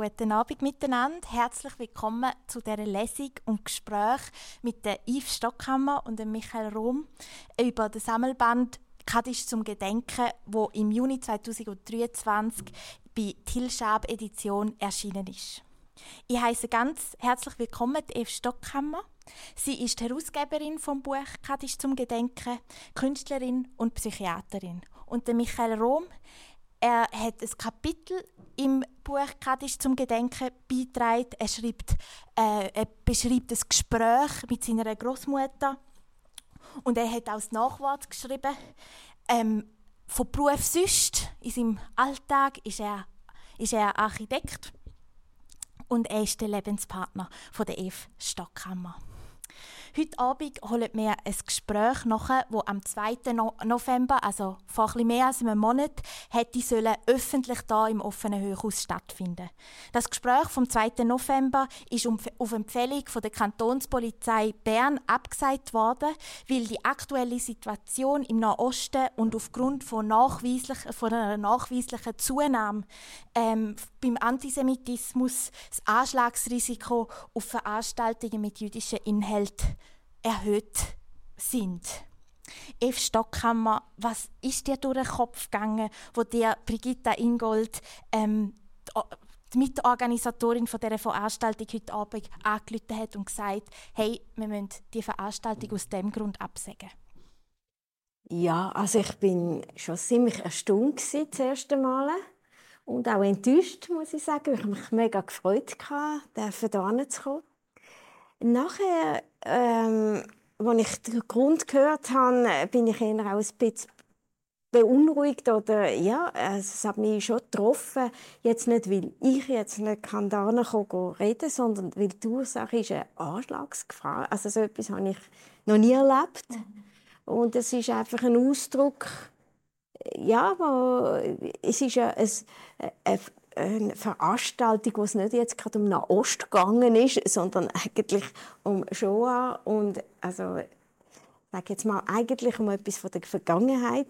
Guten Abend miteinander. Herzlich willkommen zu dieser Lesung und Gespräch mit der Yves Stockhammer und dem Michael Rom über den Sammelband Kadisch zum Gedenken, wo im Juni 2023 bei Tilschab Edition erschienen ist. Ich heiße ganz herzlich willkommen Eve Stockhammer. Sie ist Herausgeberin vom Buch Kadisch zum Gedenken, Künstlerin und Psychiaterin. Und der Michael Rom, er hat ein Kapitel im Buch Kadisch zum Gedenken beitragen. Er, schreibt, äh, er beschreibt ein Gespräch mit seiner Großmutter und er hat auch das Nachwort geschrieben. Ähm, von Beruf sonst, in seinem Alltag, ist er, ist er Architekt und er ist der Lebenspartner von der Eve Stockhammer. Heute Abend holen wir ein Gespräch nach, das am 2. November, also vor etwas mehr als einem Monat, hätte sollen öffentlich hier im offenen Hochhaus stattfinden. Das Gespräch vom 2. November ist auf Empfehlung von der Kantonspolizei Bern abgesagt worden, weil die aktuelle Situation im Nahosten und aufgrund von, nachweislich, von einer nachweislichen Zunahme ähm, beim Antisemitismus das Anschlagsrisiko auf Veranstaltungen mit jüdischen Inhalten erhöht sind. Eve Stockhammer, was ist dir durch den Kopf gegangen, wo dir Brigitta Ingold, ähm, die Mitorganisatorin von dieser Veranstaltung heute Abend angerufen hat und gesagt, hey, wir müssen die Veranstaltung aus dem Grund absagen? Ja, also ich bin schon ziemlich erstaunt das erste Mal und auch enttäuscht, muss ich sagen. Ich habe mich mega gefreut, hierher zu kommen. Nachher, ähm, als ich den Grund gehört habe, bin ich eher auch ein bisschen beunruhigt oder ja, es hat mich schon getroffen. Jetzt nicht, weil ich jetzt nicht kann da reden sondern weil die Ursache ist eine Anschlagsgefahr. Also so etwas habe ich noch nie erlebt. Und es ist einfach ein Ausdruck, ja, wo, es ist ja ein eine Veranstaltung, wo es nicht jetzt gerade um Nahost gegangen ist, sondern eigentlich um Shoah und also sage jetzt mal eigentlich um etwas von der Vergangenheit,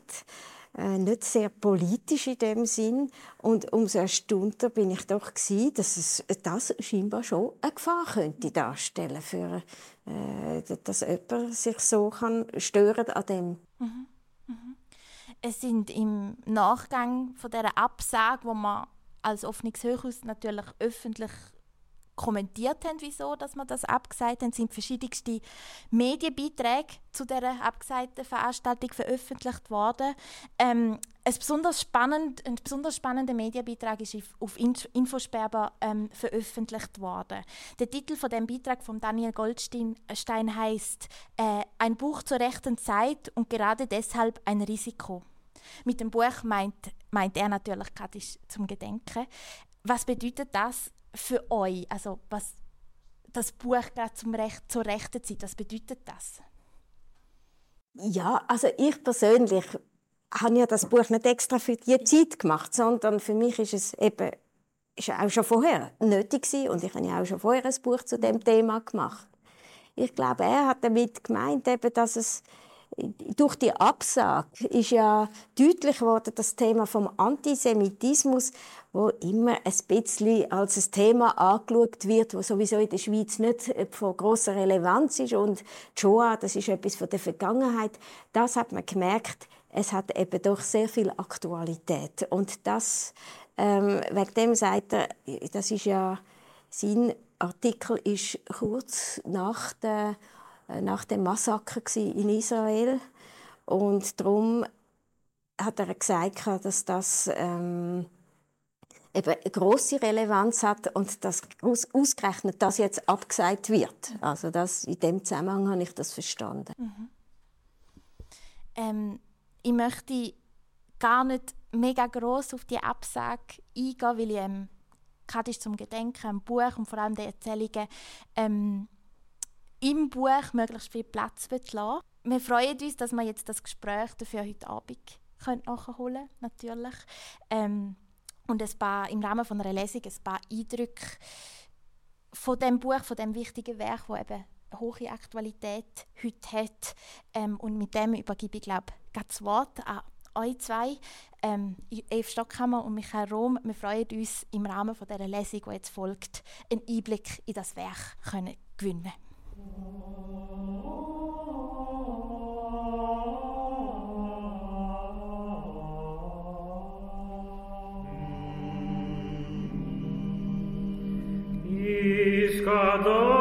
äh, nicht sehr politisch in dem Sinn und umso erstaunter bin ich doch gewesen, dass es das scheinbar schon eine Gefahr könnte darstellen für äh, dass jemand sich so kann stören an dem. Mhm. Mhm. Es sind im Nachgang von der Absage, wo man als offenes natürlich öffentlich kommentiert haben, wieso dass man das abgesagt haben, sind verschiedenste Medienbeiträge zu dieser abgesagten Veranstaltung veröffentlicht worden. Ähm, ein, besonders spannend, ein besonders spannender Medienbeitrag ist auf Infosperber ähm, veröffentlicht worden. Der Titel von dem Beitrag von Daniel Goldstein heißt äh, Ein Buch zur rechten Zeit und gerade deshalb ein Risiko. Mit dem Buch meint, meint er natürlich gerade zum Gedenken. Was bedeutet das für euch? Also was das Buch gerade zum Recht, zur rechten Zeit, was bedeutet das? Ja, also ich persönlich habe ja das Buch nicht extra für die Zeit gemacht, sondern für mich ist es eben ist auch schon vorher nötig gewesen und ich habe ja auch schon vorher ein Buch zu dem Thema gemacht. Ich glaube, er hat damit gemeint, eben, dass es durch die Absage ist ja deutlich geworden, das Thema vom Antisemitismus, wo immer ein bisschen als ein Thema angeschaut wird, wo sowieso in der Schweiz nicht von großer Relevanz ist. Und Shoah, das ist etwas von der Vergangenheit. Das hat man gemerkt, es hat eben doch sehr viel Aktualität. Und das ähm, wegen dem sagt er, das ist ja sein Artikel ist kurz nach der nach dem Massaker in Israel und darum hat er gesagt, dass das ähm, eben eine große Relevanz hat und dass aus, ausgerechnet das jetzt abgesagt wird. Also das, in dem Zusammenhang habe ich das verstanden. Mhm. Ähm, ich möchte gar nicht mega groß auf die Absage eingehen, weil ich ähm, gerade zum Gedenken am Buch und vor allem die Erzählungen ähm, im Buch möglichst viel Platz lassen Wir freuen uns, dass wir jetzt das Gespräch dafür heute Abend nachholen können, natürlich. Ähm, und ein paar, im Rahmen von einer Lesung ein paar Eindrücke von dem Buch, von dem wichtigen Werk, das eben hohe Aktualität heute hat. Ähm, und mit dem übergebe ich, glaube das Wort an euch zwei, ähm, Eve Stockhammer und Michael Rom. Wir freuen uns im Rahmen von dieser Lesung, die jetzt folgt, einen Einblick in das Werk können gewinnen Iscador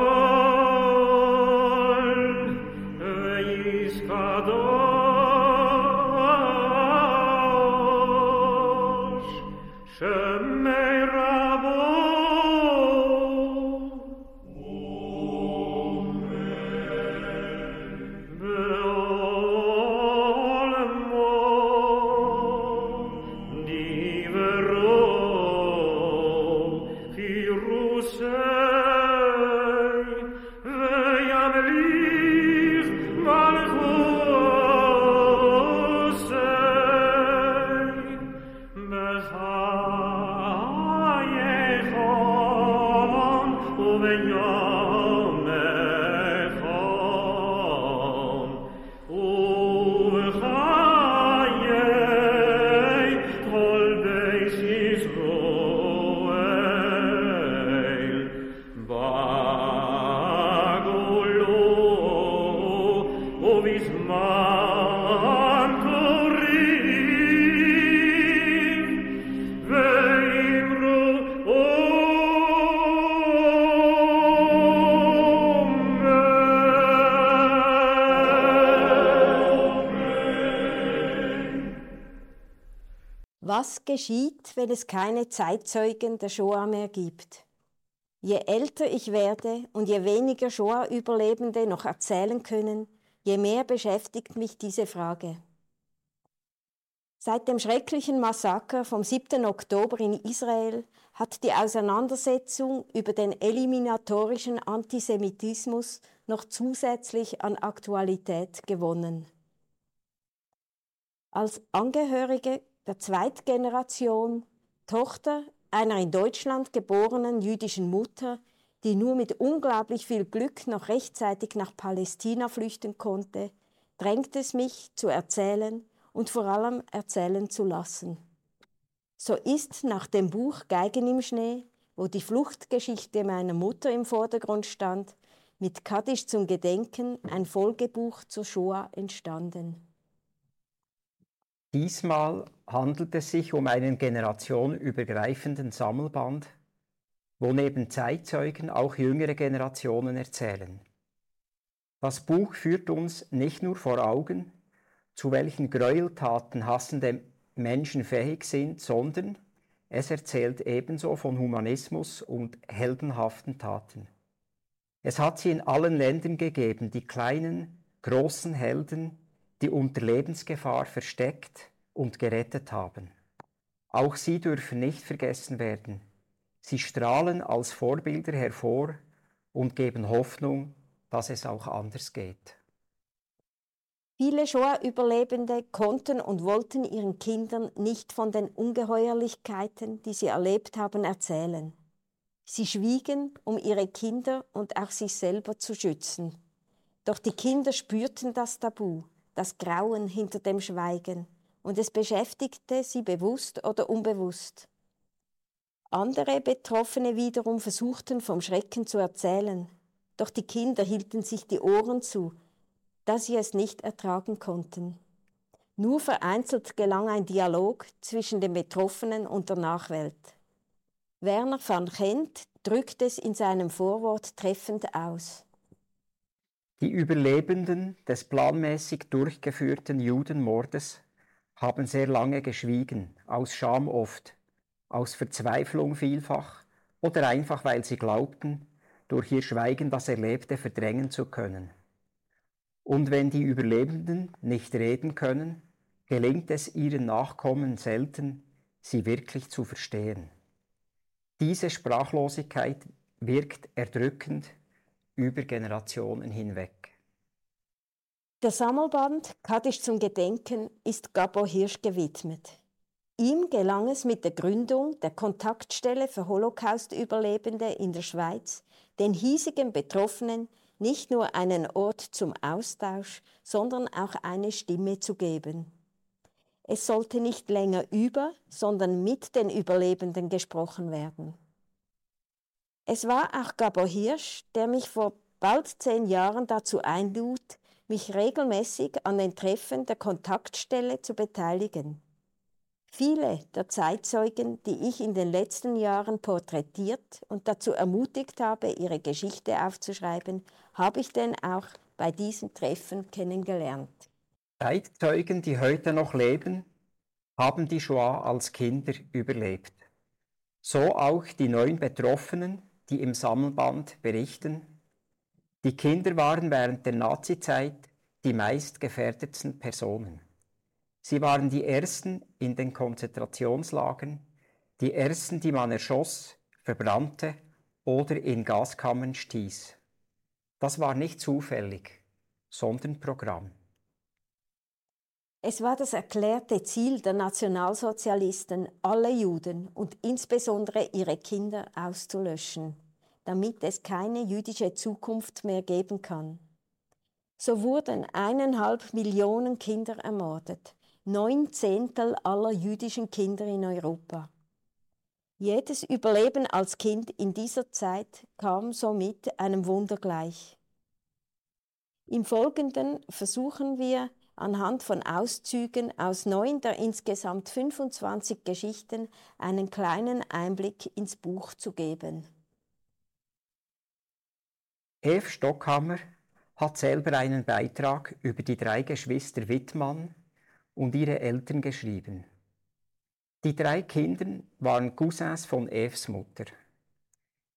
geschieht, wenn es keine Zeitzeugen der Shoah mehr gibt? Je älter ich werde und je weniger Shoah-Überlebende noch erzählen können, je mehr beschäftigt mich diese Frage. Seit dem schrecklichen Massaker vom 7. Oktober in Israel hat die Auseinandersetzung über den eliminatorischen Antisemitismus noch zusätzlich an Aktualität gewonnen. Als Angehörige der Zweitgeneration, Tochter einer in Deutschland geborenen jüdischen Mutter, die nur mit unglaublich viel Glück noch rechtzeitig nach Palästina flüchten konnte, drängt es mich zu erzählen und vor allem erzählen zu lassen. So ist nach dem Buch Geigen im Schnee, wo die Fluchtgeschichte meiner Mutter im Vordergrund stand, mit Kaddisch zum Gedenken ein Folgebuch zur Shoah entstanden. Diesmal handelt es sich um einen generationenübergreifenden Sammelband, wo neben Zeitzeugen auch jüngere Generationen erzählen. Das Buch führt uns nicht nur vor Augen, zu welchen Gräueltaten hassende Menschen fähig sind, sondern es erzählt ebenso von Humanismus und heldenhaften Taten. Es hat sie in allen Ländern gegeben, die kleinen, großen Helden, die unter Lebensgefahr versteckt und gerettet haben. Auch sie dürfen nicht vergessen werden. Sie strahlen als Vorbilder hervor und geben Hoffnung, dass es auch anders geht. Viele Shoah-Überlebende konnten und wollten ihren Kindern nicht von den Ungeheuerlichkeiten, die sie erlebt haben, erzählen. Sie schwiegen, um ihre Kinder und auch sich selber zu schützen. Doch die Kinder spürten das Tabu das Grauen hinter dem Schweigen, und es beschäftigte sie bewusst oder unbewusst. Andere Betroffene wiederum versuchten vom Schrecken zu erzählen, doch die Kinder hielten sich die Ohren zu, da sie es nicht ertragen konnten. Nur vereinzelt gelang ein Dialog zwischen den Betroffenen und der Nachwelt. Werner van Gent drückt es in seinem Vorwort treffend aus. Die Überlebenden des planmäßig durchgeführten Judenmordes haben sehr lange geschwiegen, aus Scham oft, aus Verzweiflung vielfach oder einfach weil sie glaubten, durch ihr Schweigen das Erlebte verdrängen zu können. Und wenn die Überlebenden nicht reden können, gelingt es ihren Nachkommen selten, sie wirklich zu verstehen. Diese Sprachlosigkeit wirkt erdrückend über Generationen hinweg. Der Sammelband Kaddisch zum Gedenken ist Gabor Hirsch gewidmet. Ihm gelang es mit der Gründung der Kontaktstelle für Holocaust-Überlebende in der Schweiz, den hiesigen Betroffenen nicht nur einen Ort zum Austausch, sondern auch eine Stimme zu geben. Es sollte nicht länger über, sondern mit den Überlebenden gesprochen werden. Es war auch Gabor Hirsch, der mich vor bald zehn Jahren dazu einlud, mich regelmäßig an den Treffen der Kontaktstelle zu beteiligen. Viele der Zeitzeugen, die ich in den letzten Jahren porträtiert und dazu ermutigt habe, ihre Geschichte aufzuschreiben, habe ich denn auch bei diesen Treffen kennengelernt. Zeitzeugen, die heute noch leben, haben die Shoah als Kinder überlebt. So auch die neun Betroffenen, die im Sammelband berichten. Die Kinder waren während der Nazizeit die meist gefährdetsten Personen. Sie waren die Ersten in den Konzentrationslagern, die Ersten, die man erschoss, verbrannte oder in Gaskammern stieß. Das war nicht zufällig, sondern Programm. Es war das erklärte Ziel der Nationalsozialisten, alle Juden und insbesondere ihre Kinder auszulöschen, damit es keine jüdische Zukunft mehr geben kann. So wurden eineinhalb Millionen Kinder ermordet, neun Zehntel aller jüdischen Kinder in Europa. Jedes Überleben als Kind in dieser Zeit kam somit einem Wunder gleich. Im Folgenden versuchen wir anhand von Auszügen aus neun der insgesamt 25 Geschichten einen kleinen Einblick ins Buch zu geben. Eve Stockhammer hat selber einen Beitrag über die drei Geschwister Wittmann und ihre Eltern geschrieben. Die drei Kinder waren Cousins von Eves Mutter.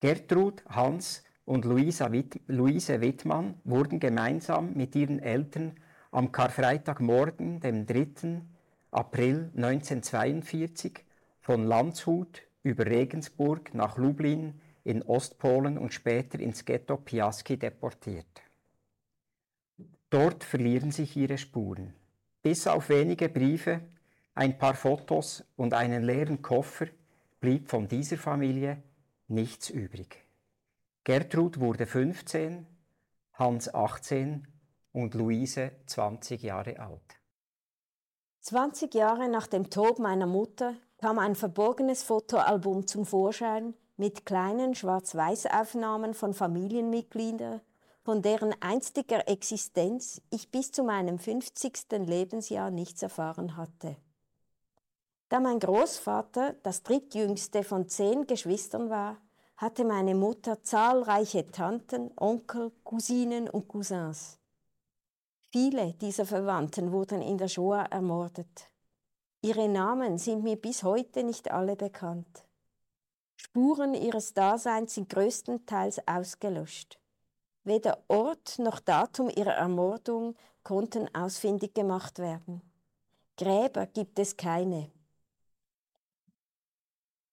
Gertrud, Hans und Luisa Witt, Luise Wittmann wurden gemeinsam mit ihren Eltern am Karfreitagmorgen, dem 3. April 1942, von Landshut über Regensburg nach Lublin in Ostpolen und später ins Ghetto Piaski deportiert. Dort verlieren sich ihre Spuren. Bis auf wenige Briefe, ein paar Fotos und einen leeren Koffer blieb von dieser Familie nichts übrig. Gertrud wurde 15, Hans 18 und Luise 20 Jahre alt. 20 Jahre nach dem Tod meiner Mutter kam ein verborgenes Fotoalbum zum Vorschein mit kleinen Schwarz-Weiß-Aufnahmen von Familienmitgliedern, von deren einstiger Existenz ich bis zu meinem 50. Lebensjahr nichts erfahren hatte. Da mein Großvater das drittjüngste von zehn Geschwistern war, hatte meine Mutter zahlreiche Tanten, Onkel, Cousinen und Cousins. Viele dieser Verwandten wurden in der Shoah ermordet. Ihre Namen sind mir bis heute nicht alle bekannt. Spuren ihres Daseins sind größtenteils ausgelöscht. Weder Ort noch Datum ihrer Ermordung konnten ausfindig gemacht werden. Gräber gibt es keine.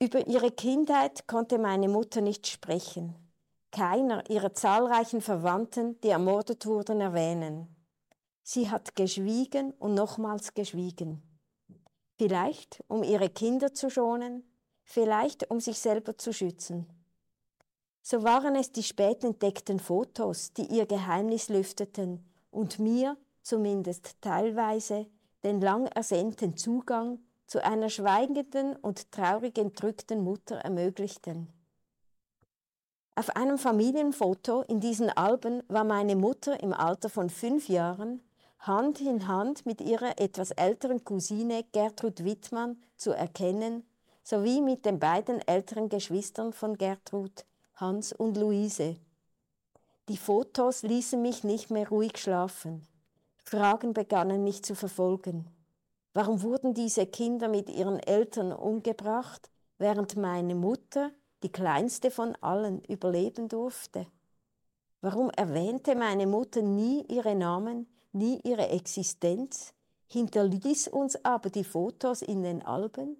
Über ihre Kindheit konnte meine Mutter nicht sprechen. Keiner ihrer zahlreichen Verwandten, die ermordet wurden, erwähnen. Sie hat geschwiegen und nochmals geschwiegen. Vielleicht, um ihre Kinder zu schonen, vielleicht, um sich selber zu schützen. So waren es die spät entdeckten Fotos, die ihr Geheimnis lüfteten und mir, zumindest teilweise, den lang ersehnten Zugang zu einer schweigenden und traurig entrückten Mutter ermöglichten. Auf einem Familienfoto in diesen Alben war meine Mutter im Alter von fünf Jahren Hand in Hand mit ihrer etwas älteren Cousine Gertrud Wittmann zu erkennen, sowie mit den beiden älteren Geschwistern von Gertrud, Hans und Luise. Die Fotos ließen mich nicht mehr ruhig schlafen. Fragen begannen mich zu verfolgen. Warum wurden diese Kinder mit ihren Eltern umgebracht, während meine Mutter, die kleinste von allen, überleben durfte? Warum erwähnte meine Mutter nie ihre Namen, nie ihre Existenz, hinterließ uns aber die Fotos in den Alben?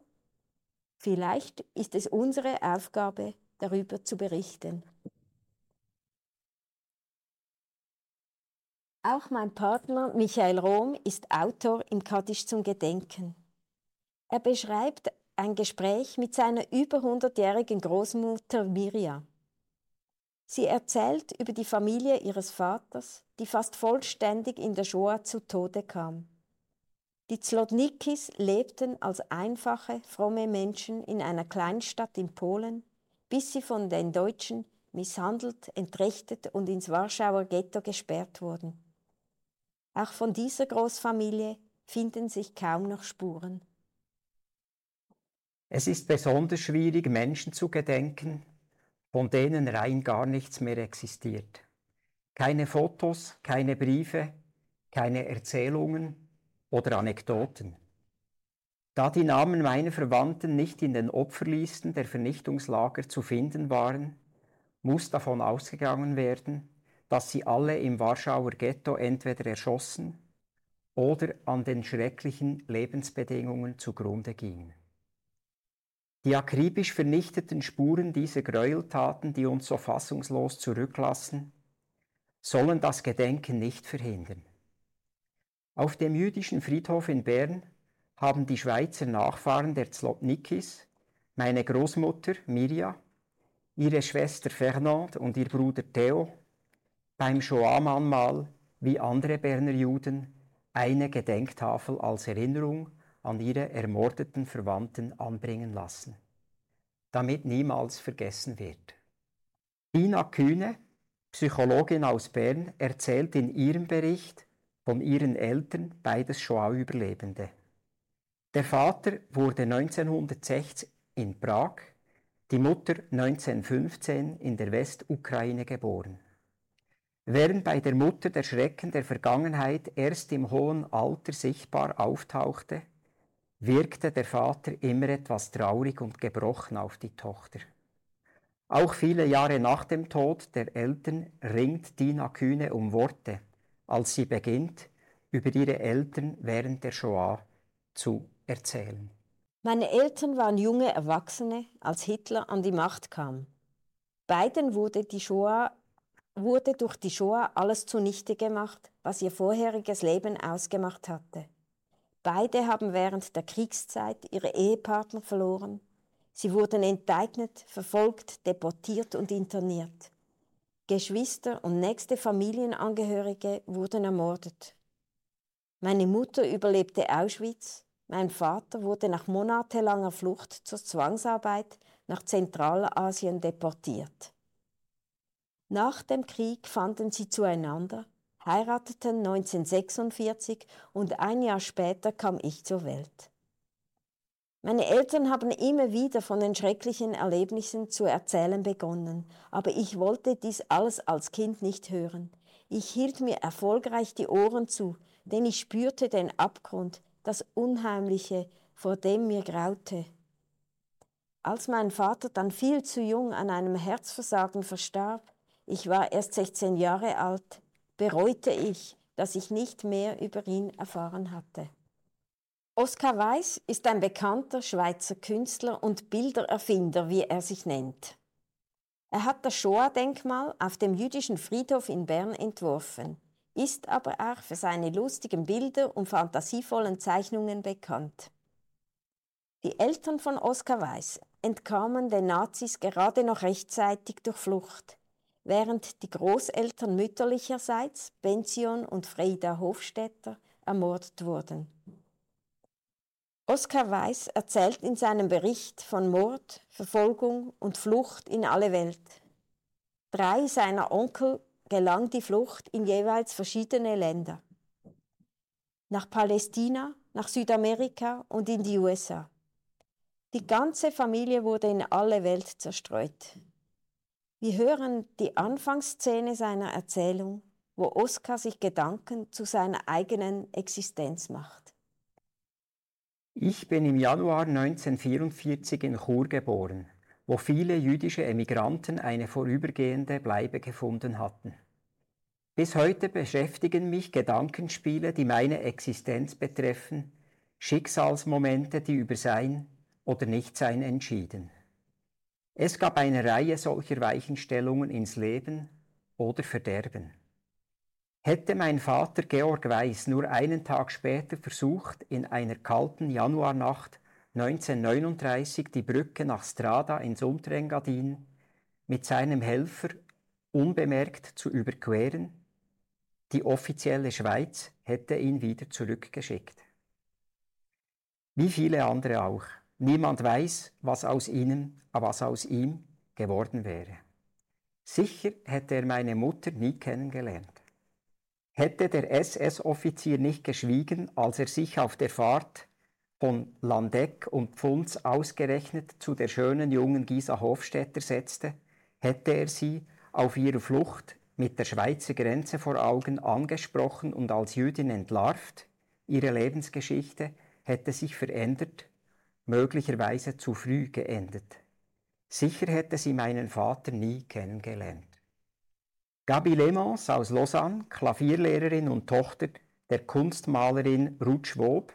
Vielleicht ist es unsere Aufgabe, darüber zu berichten. Auch mein Partner Michael Rohm ist Autor im Kaddisch zum Gedenken. Er beschreibt ein Gespräch mit seiner über 100-jährigen Großmutter Mirja. Sie erzählt über die Familie ihres Vaters, die fast vollständig in der Shoah zu Tode kam. Die Zlotnikis lebten als einfache, fromme Menschen in einer Kleinstadt in Polen, bis sie von den Deutschen misshandelt, entrechtet und ins Warschauer Ghetto gesperrt wurden. Auch von dieser Großfamilie finden sich kaum noch Spuren. Es ist besonders schwierig, Menschen zu gedenken, von denen rein gar nichts mehr existiert. Keine Fotos, keine Briefe, keine Erzählungen oder Anekdoten. Da die Namen meiner Verwandten nicht in den Opferlisten der Vernichtungslager zu finden waren, muss davon ausgegangen werden, dass sie alle im Warschauer Ghetto entweder erschossen oder an den schrecklichen Lebensbedingungen zugrunde gingen. Die akribisch vernichteten Spuren dieser Gräueltaten, die uns so fassungslos zurücklassen, sollen das Gedenken nicht verhindern. Auf dem jüdischen Friedhof in Bern haben die Schweizer Nachfahren der Zlotnikis, meine Großmutter Mirja, ihre Schwester Fernand und ihr Bruder Theo, beim Shoah-Mahnmal wie andere Berner Juden eine Gedenktafel als Erinnerung an ihre ermordeten Verwandten anbringen lassen, damit niemals vergessen wird. Ina Kühne, Psychologin aus Bern, erzählt in ihrem Bericht von ihren Eltern, beides Shoah-Überlebende. Der Vater wurde 1960 in Prag, die Mutter 1915 in der Westukraine geboren. Während bei der Mutter der Schrecken der Vergangenheit erst im hohen Alter sichtbar auftauchte, wirkte der Vater immer etwas traurig und gebrochen auf die Tochter. Auch viele Jahre nach dem Tod der Eltern ringt Dina Kühne um Worte, als sie beginnt, über ihre Eltern während der Shoah zu erzählen. Meine Eltern waren junge Erwachsene, als Hitler an die Macht kam. Beiden wurde die Shoah wurde durch die Shoah alles zunichte gemacht, was ihr vorheriges Leben ausgemacht hatte. Beide haben während der Kriegszeit ihre Ehepartner verloren. Sie wurden enteignet, verfolgt, deportiert und interniert. Geschwister und nächste Familienangehörige wurden ermordet. Meine Mutter überlebte Auschwitz, mein Vater wurde nach monatelanger Flucht zur Zwangsarbeit nach Zentralasien deportiert. Nach dem Krieg fanden sie zueinander, heirateten 1946 und ein Jahr später kam ich zur Welt. Meine Eltern haben immer wieder von den schrecklichen Erlebnissen zu erzählen begonnen, aber ich wollte dies alles als Kind nicht hören. Ich hielt mir erfolgreich die Ohren zu, denn ich spürte den Abgrund, das Unheimliche, vor dem mir graute. Als mein Vater dann viel zu jung an einem Herzversagen verstarb, ich war erst 16 Jahre alt, bereute ich, dass ich nicht mehr über ihn erfahren hatte. Oskar Weiß ist ein bekannter Schweizer Künstler und Bildererfinder, wie er sich nennt. Er hat das Shoah-Denkmal auf dem jüdischen Friedhof in Bern entworfen, ist aber auch für seine lustigen Bilder und fantasievollen Zeichnungen bekannt. Die Eltern von Oskar Weiß entkamen den Nazis gerade noch rechtzeitig durch Flucht während die Großeltern mütterlicherseits, Pension und Frieda Hofstetter, ermordet wurden. Oskar Weiß erzählt in seinem Bericht von Mord, Verfolgung und Flucht in alle Welt. Drei seiner Onkel gelang die Flucht in jeweils verschiedene Länder. Nach Palästina, nach Südamerika und in die USA. Die ganze Familie wurde in alle Welt zerstreut. Wir hören die Anfangsszene seiner Erzählung, wo Oskar sich Gedanken zu seiner eigenen Existenz macht. Ich bin im Januar 1944 in Chur geboren, wo viele jüdische Emigranten eine vorübergehende Bleibe gefunden hatten. Bis heute beschäftigen mich Gedankenspiele, die meine Existenz betreffen, Schicksalsmomente, die über Sein oder Nichtsein entschieden. Es gab eine Reihe solcher Weichenstellungen ins Leben oder Verderben. Hätte mein Vater Georg Weiß nur einen Tag später versucht, in einer kalten Januarnacht 1939 die Brücke nach Strada ins Unterengadin mit seinem Helfer unbemerkt zu überqueren, die offizielle Schweiz hätte ihn wieder zurückgeschickt. Wie viele andere auch. Niemand weiß, was aus ihnen, was aus ihm geworden wäre. Sicher hätte er meine Mutter nie kennengelernt. Hätte der SS-Offizier nicht geschwiegen, als er sich auf der Fahrt von Landeck und Pfunds ausgerechnet zu der schönen jungen Gisa Hofstetter setzte, hätte er sie auf ihrer Flucht mit der Schweizer Grenze vor Augen angesprochen und als Jüdin entlarvt, ihre Lebensgeschichte hätte sich verändert, möglicherweise zu früh geendet. Sicher hätte sie meinen Vater nie kennengelernt. Gabi Lemons aus Lausanne, Klavierlehrerin und Tochter der Kunstmalerin Ruth Schwob,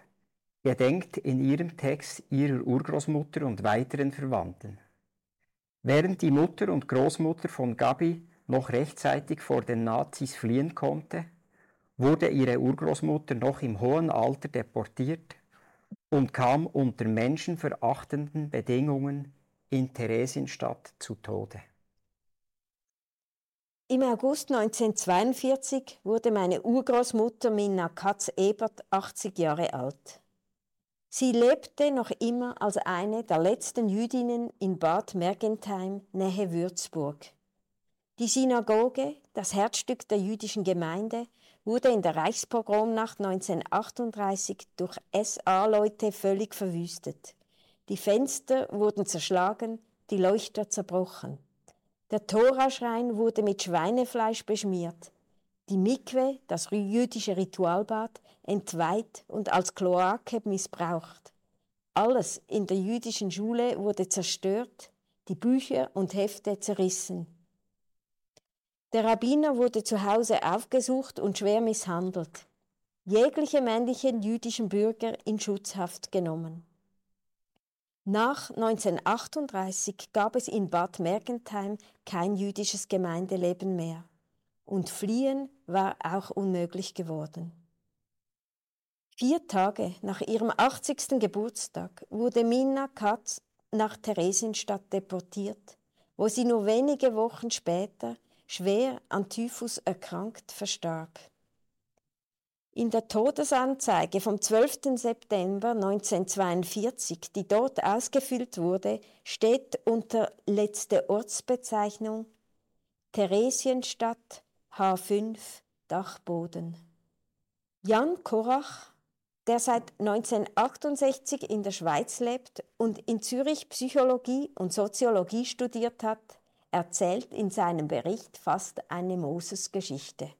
gedenkt in ihrem Text ihrer Urgroßmutter und weiteren Verwandten. Während die Mutter und Großmutter von Gabi noch rechtzeitig vor den Nazis fliehen konnte, wurde ihre Urgroßmutter noch im hohen Alter deportiert und kam unter menschenverachtenden Bedingungen in Theresienstadt zu Tode. Im August 1942 wurde meine Urgroßmutter Minna Katz-Ebert 80 Jahre alt. Sie lebte noch immer als eine der letzten Jüdinnen in Bad Mergentheim, Nähe Würzburg. Die Synagoge, das Herzstück der jüdischen Gemeinde, wurde in der Reichspogromnacht 1938 durch SA-Leute völlig verwüstet. Die Fenster wurden zerschlagen, die Leuchter zerbrochen. Der Toraschrein wurde mit Schweinefleisch beschmiert. Die Mikwe, das jüdische Ritualbad, entweiht und als Kloake missbraucht. Alles in der jüdischen Schule wurde zerstört, die Bücher und Hefte zerrissen. Der Rabbiner wurde zu Hause aufgesucht und schwer misshandelt. Jegliche männlichen jüdischen Bürger in Schutzhaft genommen. Nach 1938 gab es in Bad Mergentheim kein jüdisches Gemeindeleben mehr und Fliehen war auch unmöglich geworden. Vier Tage nach ihrem 80. Geburtstag wurde Minna Katz nach Theresienstadt deportiert, wo sie nur wenige Wochen später schwer an Typhus erkrankt verstarb. In der Todesanzeige vom 12. September 1942, die dort ausgefüllt wurde, steht unter letzte Ortsbezeichnung Theresienstadt H5 Dachboden. Jan Korach, der seit 1968 in der Schweiz lebt und in Zürich Psychologie und Soziologie studiert hat, erzählt in seinem Bericht fast eine Moses-Geschichte.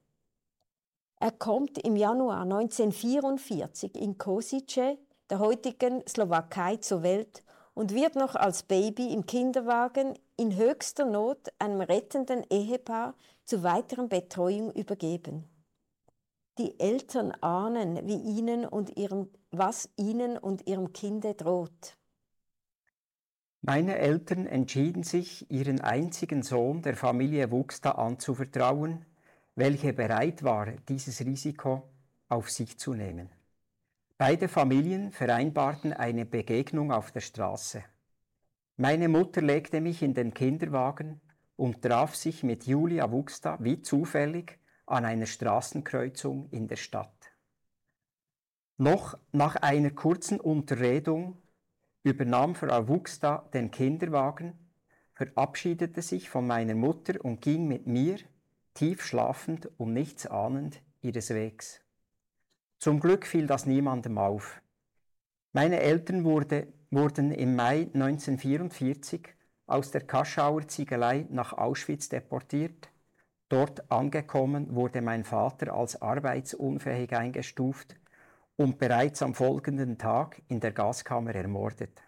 Er kommt im Januar 1944 in Kosice, der heutigen Slowakei, zur Welt und wird noch als Baby im Kinderwagen in höchster Not einem rettenden Ehepaar zu weiteren Betreuung übergeben. Die Eltern ahnen, wie ihnen und ihrem, was ihnen und ihrem Kinde droht. Meine Eltern entschieden sich, ihren einzigen Sohn der Familie Wuxta anzuvertrauen, welche bereit war, dieses Risiko auf sich zu nehmen. Beide Familien vereinbarten eine Begegnung auf der Straße. Meine Mutter legte mich in den Kinderwagen und traf sich mit Julia Wuxta wie zufällig an einer Straßenkreuzung in der Stadt. Noch nach einer kurzen Unterredung übernahm Frau Wuchsta den Kinderwagen, verabschiedete sich von meiner Mutter und ging mit mir, tief schlafend und nichts ahnend, ihres Wegs. Zum Glück fiel das niemandem auf. Meine Eltern wurde, wurden im Mai 1944 aus der Kaschauer Ziegelei nach Auschwitz deportiert. Dort angekommen wurde mein Vater als arbeitsunfähig eingestuft und bereits am folgenden Tag in der Gaskammer ermordet.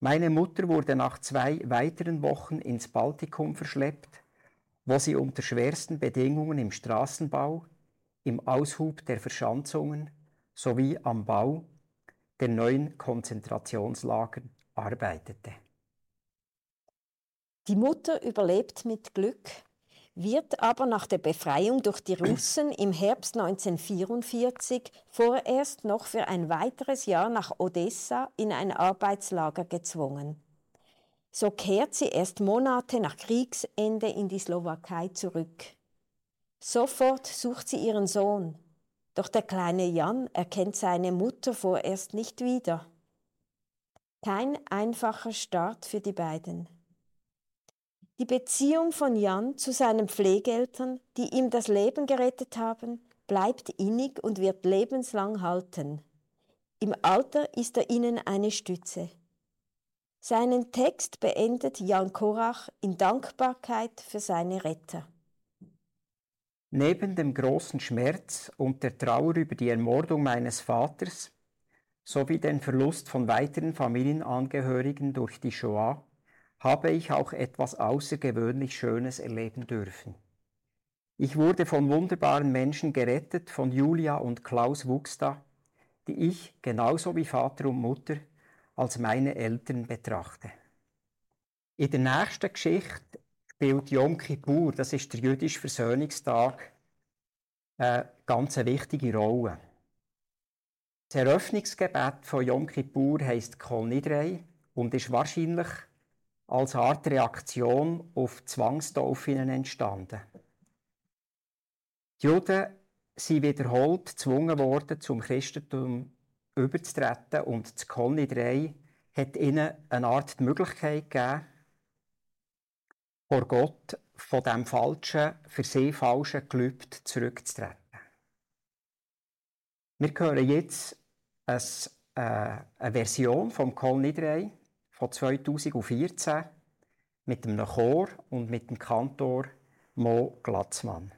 Meine Mutter wurde nach zwei weiteren Wochen ins Baltikum verschleppt, wo sie unter schwersten Bedingungen im Straßenbau, im Aushub der Verschanzungen sowie am Bau der neuen Konzentrationslager arbeitete. Die Mutter überlebt mit Glück wird aber nach der Befreiung durch die Russen im Herbst 1944 vorerst noch für ein weiteres Jahr nach Odessa in ein Arbeitslager gezwungen. So kehrt sie erst Monate nach Kriegsende in die Slowakei zurück. Sofort sucht sie ihren Sohn. Doch der kleine Jan erkennt seine Mutter vorerst nicht wieder. Kein einfacher Start für die beiden. Die Beziehung von Jan zu seinen Pflegeeltern, die ihm das Leben gerettet haben, bleibt innig und wird lebenslang halten. Im Alter ist er ihnen eine Stütze. Seinen Text beendet Jan Korach in Dankbarkeit für seine Retter. Neben dem großen Schmerz und der Trauer über die Ermordung meines Vaters sowie den Verlust von weiteren Familienangehörigen durch die Shoah habe ich auch etwas außergewöhnlich Schönes erleben dürfen. Ich wurde von wunderbaren Menschen gerettet, von Julia und Klaus Wuxda, die ich, genauso wie Vater und Mutter, als meine Eltern betrachte. In der nächsten Geschichte spielt Yom Kippur, das ist der jüdische Versöhnungstag, eine ganz wichtige Rolle. Das Eröffnungsgebet von Yom Kippur heisst Kol Nidrei und ist wahrscheinlich als Art Reaktion auf Zwangstaufen entstanden. Die Juden sind wiederholt gezwungen worden, zum Christentum überzutreten und das Kol 3 hat ihnen eine Art Möglichkeit gegeben, vor Gott von dem falschen, für sie falschen Gelübde zurückzutreten. Wir hören jetzt eine, äh, eine Version vom Kol Nidrei von 2014 mit einem Chor und mit dem Kantor Mo Glatzmann.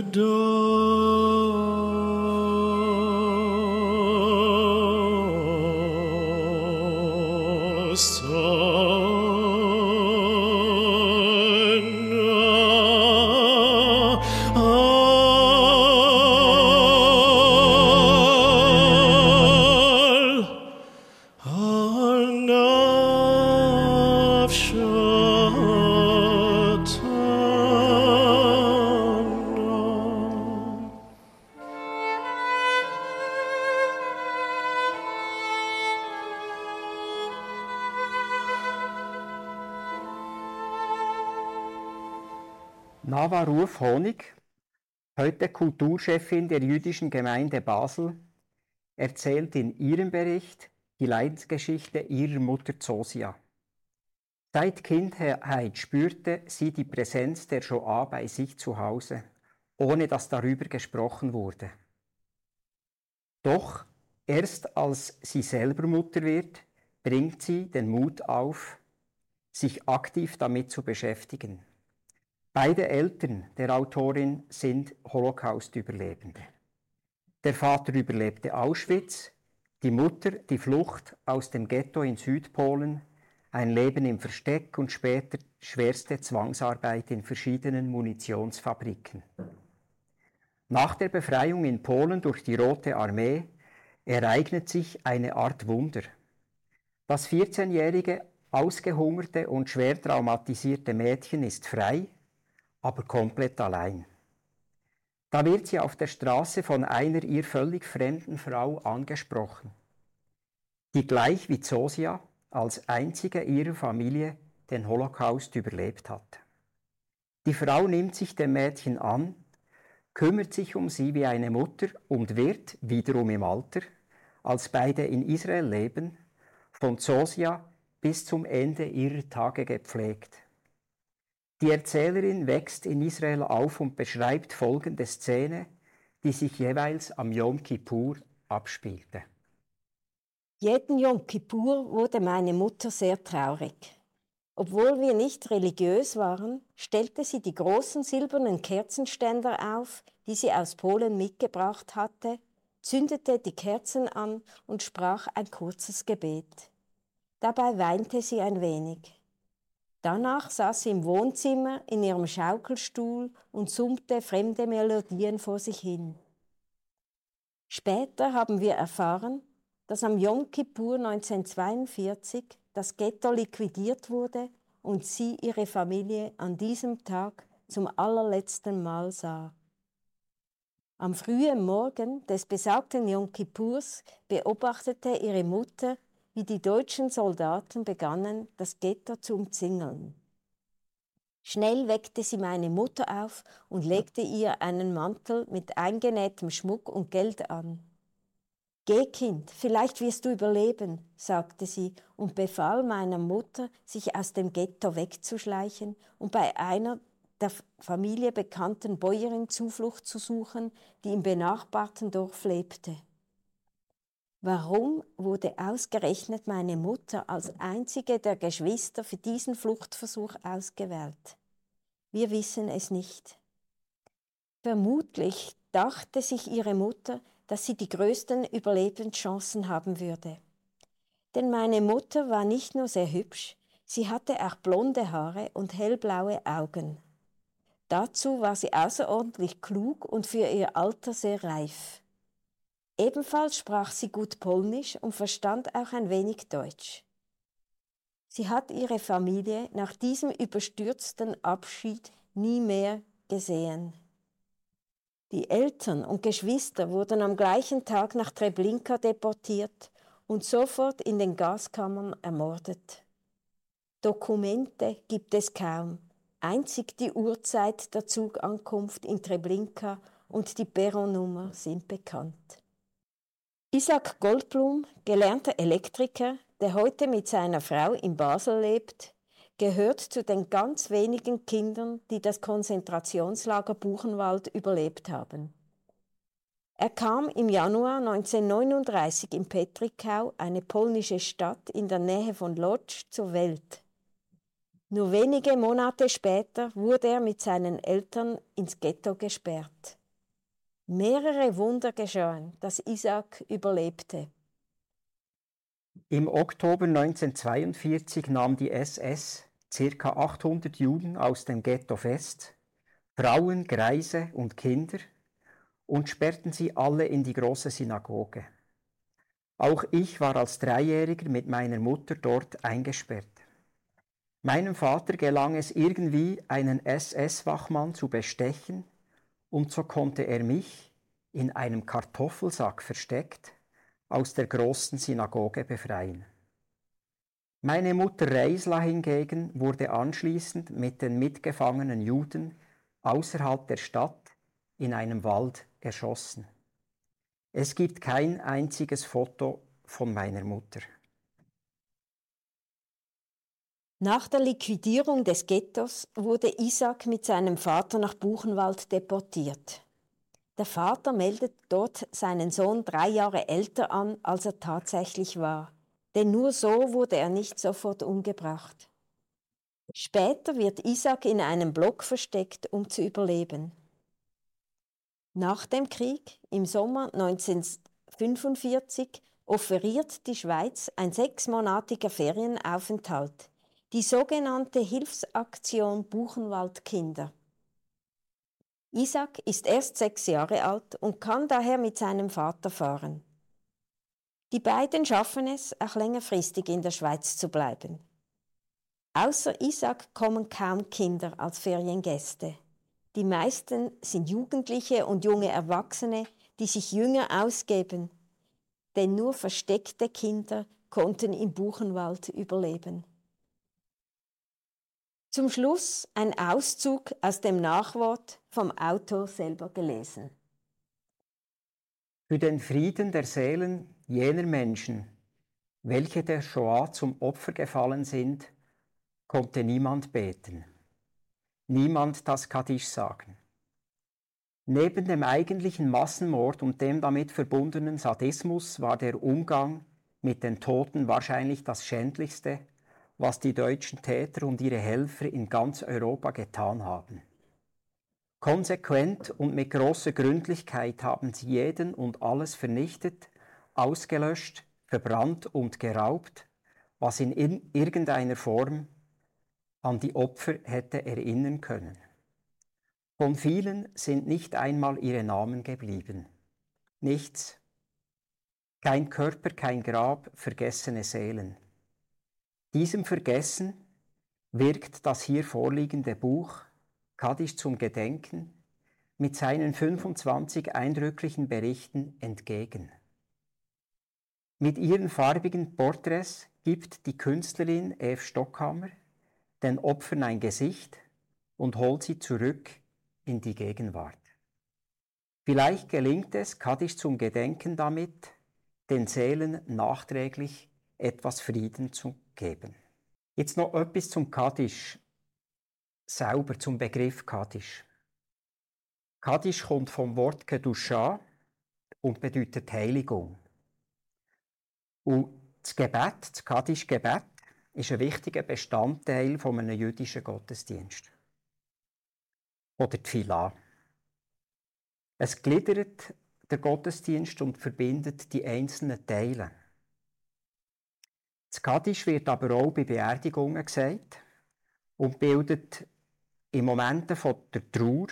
the door. Ruf Honig, heute Kulturchefin der jüdischen Gemeinde Basel, erzählt in ihrem Bericht die Leidensgeschichte ihrer Mutter Zosia. Seit Kindheit spürte sie die Präsenz der Shoah bei sich zu Hause, ohne dass darüber gesprochen wurde. Doch Erst als sie selber Mutter wird, bringt sie den Mut auf, sich aktiv damit zu beschäftigen. Beide Eltern der Autorin sind Holocaust-Überlebende. Der Vater überlebte Auschwitz, die Mutter die Flucht aus dem Ghetto in Südpolen, ein Leben im Versteck und später schwerste Zwangsarbeit in verschiedenen Munitionsfabriken. Nach der Befreiung in Polen durch die Rote Armee ereignet sich eine Art Wunder. Das 14-jährige, ausgehungerte und schwer traumatisierte Mädchen ist frei, aber komplett allein. Da wird sie auf der Straße von einer ihr völlig fremden Frau angesprochen, die gleich wie Zosia als einzige ihrer Familie den Holocaust überlebt hat. Die Frau nimmt sich dem Mädchen an, kümmert sich um sie wie eine Mutter und wird, wiederum im Alter, als beide in Israel leben, von Zosia bis zum Ende ihrer Tage gepflegt. Die Erzählerin wächst in Israel auf und beschreibt folgende Szene, die sich jeweils am Yom Kippur abspielte. Jeden Yom Kippur wurde meine Mutter sehr traurig. Obwohl wir nicht religiös waren, stellte sie die großen silbernen Kerzenständer auf, die sie aus Polen mitgebracht hatte, zündete die Kerzen an und sprach ein kurzes Gebet. Dabei weinte sie ein wenig. Danach saß sie im Wohnzimmer in ihrem Schaukelstuhl und summte fremde Melodien vor sich hin. Später haben wir erfahren, dass am Yom Kippur 1942 das Ghetto liquidiert wurde und sie ihre Familie an diesem Tag zum allerletzten Mal sah. Am frühen Morgen des besagten Yom Kippurs beobachtete ihre Mutter wie die deutschen Soldaten begannen, das Ghetto zu umzingeln. Schnell weckte sie meine Mutter auf und legte ihr einen Mantel mit eingenähtem Schmuck und Geld an. Geh, Kind, vielleicht wirst du überleben, sagte sie und befahl meiner Mutter, sich aus dem Ghetto wegzuschleichen und bei einer der Familie bekannten Bäuerin Zuflucht zu suchen, die im benachbarten Dorf lebte. Warum wurde ausgerechnet meine Mutter als einzige der Geschwister für diesen Fluchtversuch ausgewählt? Wir wissen es nicht. Vermutlich dachte sich ihre Mutter, dass sie die größten Überlebenschancen haben würde. Denn meine Mutter war nicht nur sehr hübsch, sie hatte auch blonde Haare und hellblaue Augen. Dazu war sie außerordentlich klug und für ihr Alter sehr reif. Ebenfalls sprach sie gut Polnisch und verstand auch ein wenig Deutsch. Sie hat ihre Familie nach diesem überstürzten Abschied nie mehr gesehen. Die Eltern und Geschwister wurden am gleichen Tag nach Treblinka deportiert und sofort in den Gaskammern ermordet. Dokumente gibt es kaum, einzig die Uhrzeit der Zugankunft in Treblinka und die Perronnummer sind bekannt. Isaac Goldblum, gelernter Elektriker, der heute mit seiner Frau in Basel lebt, gehört zu den ganz wenigen Kindern, die das Konzentrationslager Buchenwald überlebt haben. Er kam im Januar 1939 in Petrikau, eine polnische Stadt in der Nähe von Lodz, zur Welt. Nur wenige Monate später wurde er mit seinen Eltern ins Ghetto gesperrt. Mehrere Wunder geschahen, dass Isaac überlebte. Im Oktober 1942 nahm die SS ca. 800 Juden aus dem Ghetto fest, Frauen, Greise und Kinder, und sperrten sie alle in die große Synagoge. Auch ich war als Dreijähriger mit meiner Mutter dort eingesperrt. Meinem Vater gelang es irgendwie, einen SS-Wachmann zu bestechen und so konnte er mich, in einem Kartoffelsack versteckt, aus der großen Synagoge befreien. Meine Mutter Reisla hingegen wurde anschließend mit den mitgefangenen Juden außerhalb der Stadt in einem Wald erschossen. Es gibt kein einziges Foto von meiner Mutter. Nach der Liquidierung des Ghettos wurde Isaac mit seinem Vater nach Buchenwald deportiert. Der Vater meldet dort seinen Sohn drei Jahre älter an, als er tatsächlich war. Denn nur so wurde er nicht sofort umgebracht. Später wird Isaac in einem Block versteckt, um zu überleben. Nach dem Krieg, im Sommer 1945, offeriert die Schweiz ein sechsmonatiger Ferienaufenthalt, die sogenannte Hilfsaktion Buchenwaldkinder. Isaac ist erst sechs Jahre alt und kann daher mit seinem Vater fahren. Die beiden schaffen es, auch längerfristig in der Schweiz zu bleiben. Außer Isaac kommen kaum Kinder als Feriengäste. Die meisten sind Jugendliche und junge Erwachsene, die sich jünger ausgeben, denn nur versteckte Kinder konnten im Buchenwald überleben. Zum Schluss ein Auszug aus dem Nachwort vom Autor selber gelesen. Für den Frieden der Seelen jener Menschen, welche der Shoah zum Opfer gefallen sind, konnte niemand beten, niemand das Kaddisch sagen. Neben dem eigentlichen Massenmord und dem damit verbundenen Sadismus war der Umgang mit den Toten wahrscheinlich das schändlichste was die deutschen Täter und ihre Helfer in ganz Europa getan haben. Konsequent und mit großer Gründlichkeit haben sie jeden und alles vernichtet, ausgelöscht, verbrannt und geraubt, was in irgendeiner Form an die Opfer hätte erinnern können. Von vielen sind nicht einmal ihre Namen geblieben. Nichts. Kein Körper, kein Grab, vergessene Seelen. Diesem Vergessen wirkt das hier vorliegende Buch Kaddisch zum Gedenken mit seinen 25 eindrücklichen Berichten entgegen. Mit ihren farbigen Porträts gibt die Künstlerin Eve Stockhammer den Opfern ein Gesicht und holt sie zurück in die Gegenwart. Vielleicht gelingt es, Kaddisch zum Gedenken damit, den Seelen nachträglich etwas Frieden zu geben. Jetzt noch etwas zum Kaddisch selber, zum Begriff Kaddisch. Kaddisch kommt vom Wort Kedusha und bedeutet Heiligung. Und das Gebet, das Kaddisch-Gebet, ist ein wichtiger Bestandteil von einem jüdischen Gottesdienst. Oder Fila. Es gliedert der Gottesdienst und verbindet die einzelnen Teile. Das Kaddisch wird aber auch bei Beerdigungen gesagt und bildet in Momenten der Trauer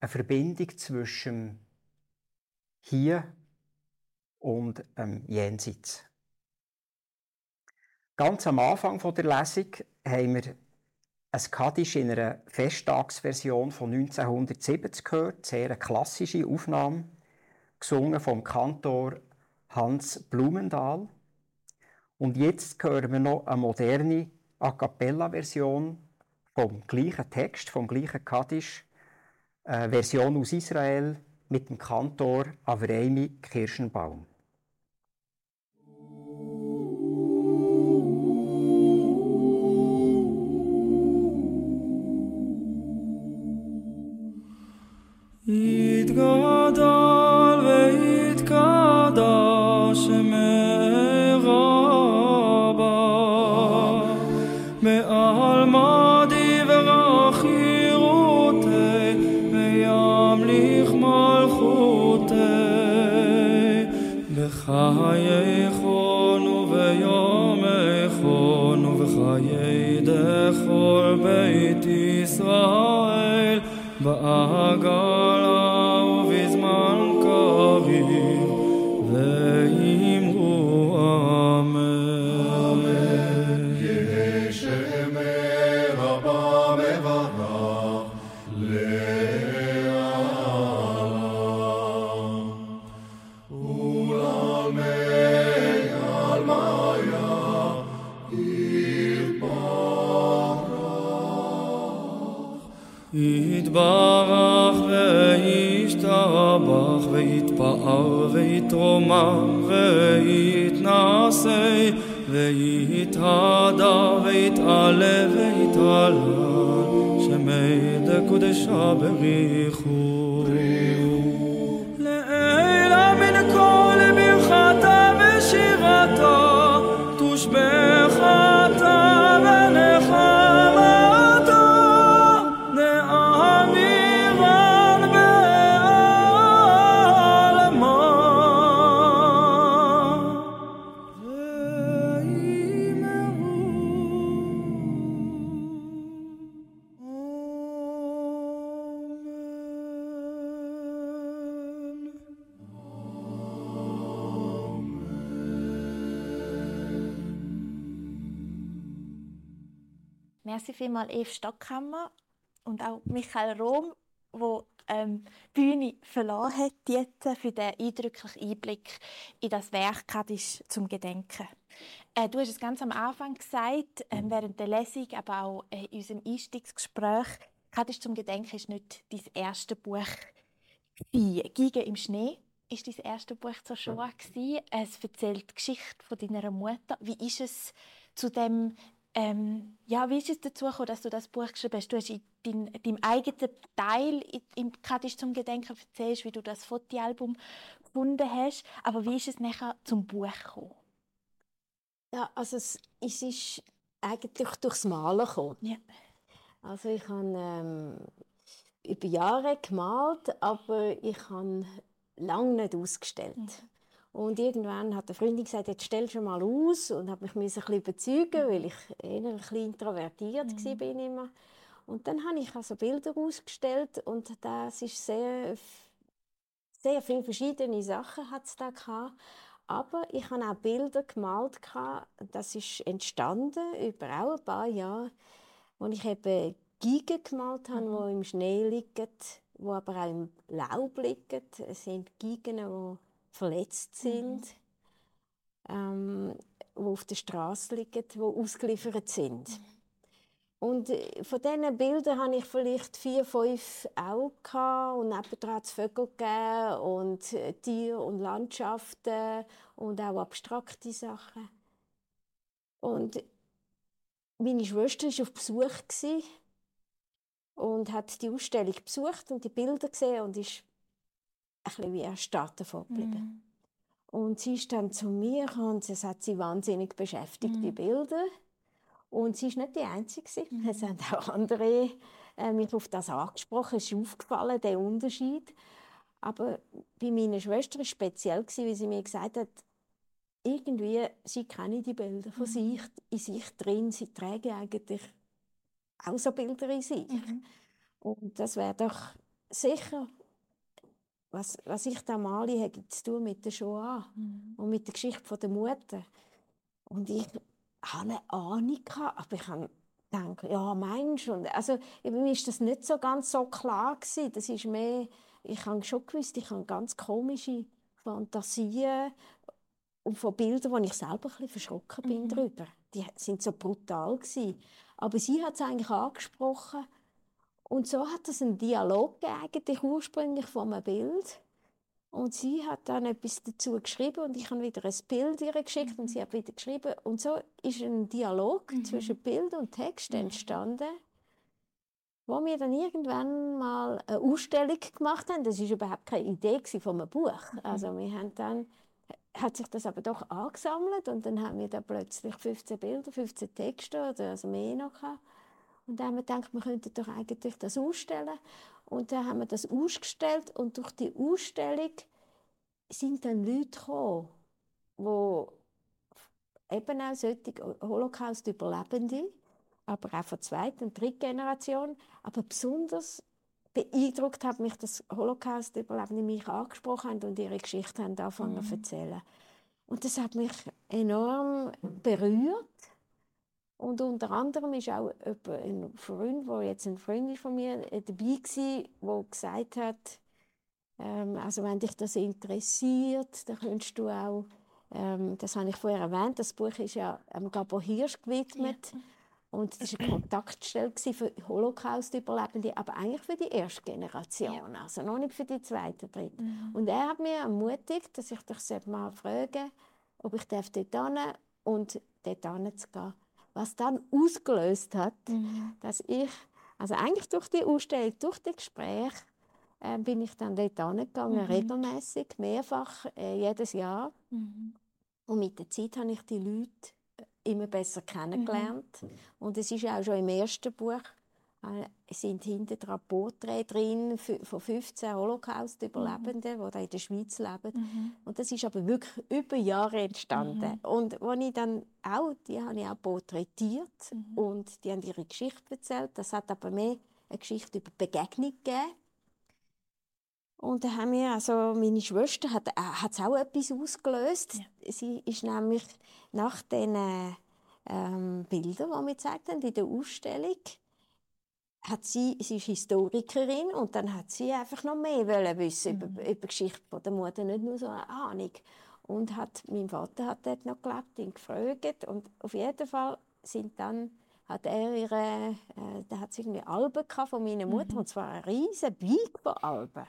eine Verbindung zwischen hier und ähm, Jenseits. Ganz am Anfang der Lesung haben wir ein Kaddisch in einer Festtagsversion von 1970 gehört, sehr eine klassische Aufnahme, gesungen vom Kantor Hans Blumendahl. Und jetzt hören wir noch eine moderne A Cappella-Version vom gleichen Text, vom gleichen Kaddisch, eine Version aus Israel mit dem Kantor Avreimi Kirschenbaum. יתגדל ויתקדש בחייכון וביומכון ובחיי דכל בית ישראל בעגלה vielmals Eve Stockhammer und auch Michael Rom, wo ähm, die Bühne verloren hat jetzt für den eindrücklichen Einblick in das Werk Kadisch zum Gedenken. Äh, du hast es ganz am Anfang gesagt, äh, während der Lesung, aber auch äh, in unserem Einstiegsgespräch. Kadisch zum Gedenken ist nicht dein erste Buch. Giga im Schnee ist dein erste Buch zur Shoah. Es erzählt die Geschichte von deiner Mutter. Wie ist es zu dem ähm, ja, wie ist es dazu gekommen, dass du das Buch geschrieben hast? Du hast in dein, deinem eigenen Teil im Kadisch zum Gedenken erzählt, wie du das Fotoalbum gefunden hast. Aber wie ist es nachher zum Buch gekommen? Ja, also es, es ist eigentlich durchs Malen gekommen. Ja. Also ich habe ähm, über Jahre gemalt, aber ich habe lange nicht ausgestellt. Mhm. Und irgendwann hat eine Freundin gesagt, jetzt stell schon mal aus und habe mich ein bisschen überzeugen, weil ich eher ein bisschen introvertiert mhm. war immer. Und dann habe ich also Bilder ausgestellt und das ist sehr, sehr viele verschiedene Sachen hat es da gehabt. Aber ich habe auch Bilder gemalt. Das ist entstanden über auch ein paar Jahre, wo ich eben Gigen gemalt habe, mhm. die im Schnee liegen, die aber auch im Laub liegen. Es sind Gigen, die verletzt sind, mhm. ähm, die auf der Straße liegen, die ausgeliefert sind. Mhm. Und äh, von diesen Bildern hatte ich vielleicht vier, fünf auch und nebenan es Vögel gegeben und äh, Tiere und Landschaften und auch abstrakte Sachen. Und meine Schwester war auf Besuch und hat die Ausstellung besucht und die Bilder gesehen und ist bisschen wie erstarrt davon geblieben. Mhm. Und sie ist dann zu mir und es hat sie wahnsinnig beschäftigt, mhm. die Bilder. Und sie ist nicht die Einzige. Mhm. Es haben auch andere äh, mich auf das angesprochen. Es ist aufgefallen, der Unterschied. Aber bei meiner Schwester war es speziell, weil sie mir gesagt hat, irgendwie, sie kennen die Bilder von mhm. sich, in sich drin. Sie tragen eigentlich auch so Bilder in sich. Mhm. Und das wäre doch sicher was, was ich da male, hat zu tun mit der Shoah mhm. und mit der Geschichte der Mutter. Und ich hatte eine Ahnung, aber ich habe gedacht, ja, Mensch. Und also, mir war das nicht so ganz so klar. Gewesen. Das ist mehr, ich habe schon gewusst, ich habe ganz komische Fantasien und von Bildern, wo ich selber ein verschrocken bin mhm. darüber. Die sind so brutal gewesen. Aber sie hat es eigentlich angesprochen und so hat es einen Dialog eigentlich ursprünglich von einem Bild. Und sie hat dann etwas dazu geschrieben und ich habe wieder ein Bild ihr geschickt mhm. und sie hat wieder geschrieben. Und so ist ein Dialog mhm. zwischen Bild und Text entstanden, wo wir dann irgendwann mal eine Ausstellung gemacht haben. Das ist überhaupt keine Idee von einem Buch. Mhm. Also wir haben dann hat sich das aber doch angesammelt und dann haben wir da plötzlich 15 Bilder, 15 Texte oder also mehr noch gehabt. Und dann haben wir gedacht, wir könnten doch eigentlich das ausstellen. Und dann haben wir das ausgestellt und durch die Ausstellung sind dann Leute gekommen, die eben auch solche Holocaust-Überlebende, aber auch von zweiter und dritter Generation, aber besonders beeindruckt hat mich, dass Holocaust-Überlebende mich angesprochen haben und ihre Geschichte haben angefangen mhm. zu erzählen. Und das hat mich enorm berührt und unter anderem ist auch ein Freund, der jetzt ein Freund von mir äh, dabei war, der gesagt hat, ähm, also wenn dich das interessiert, dann könntest du auch, ähm, das habe ich vorher erwähnt, das Buch ist ja ähm, Gabor Hirsch gewidmet. Ja. Und das war eine Kontaktstelle für Holocaust-Überlebende, aber eigentlich für die erste Generation, ja. also noch nicht für die zweite, dritte. Mhm. Und er hat mich ermutigt, dass ich dich mal fragen ob ich dort hin und dort hinzugehen was dann ausgelöst hat, mhm. dass ich, also eigentlich durch die Ausstellung, durch das Gespräch, äh, bin ich dann dort angegangen, mhm. regelmäßig, mehrfach, äh, jedes Jahr. Mhm. Und mit der Zeit habe ich die Leute immer besser kennengelernt. Mhm. Und es ist auch schon im ersten Buch es sind hinter dran Porträts drin von 15 Holocaust-Überlebenden, mhm. die in der Schweiz leben. Mhm. Und das ist aber wirklich über Jahre entstanden. Mhm. Und wo ich dann auch, die habe ich auch porträtiert mhm. und die haben ihre Geschichte erzählt. Das hat aber mehr eine Geschichte über Begegnung gegeben. Und da haben wir, also meine Schwester hat es auch etwas ausgelöst. Ja. Sie ist nämlich nach den ähm, Bilder, die wir gezeigt haben in der Ausstellung. Hat sie, sie ist Historikerin und dann hat sie einfach noch mehr wollen wissen mhm. über, über die Geschichte der Mutter, nicht nur so eine Ahnung. Und hat, mein Vater hat dort noch gelebt, ihn gefragt und auf jeden Fall sind dann hat er ihre, äh, da hat sie irgendwie Alben von meiner Mutter mhm. und zwar ein riesen Big Alben.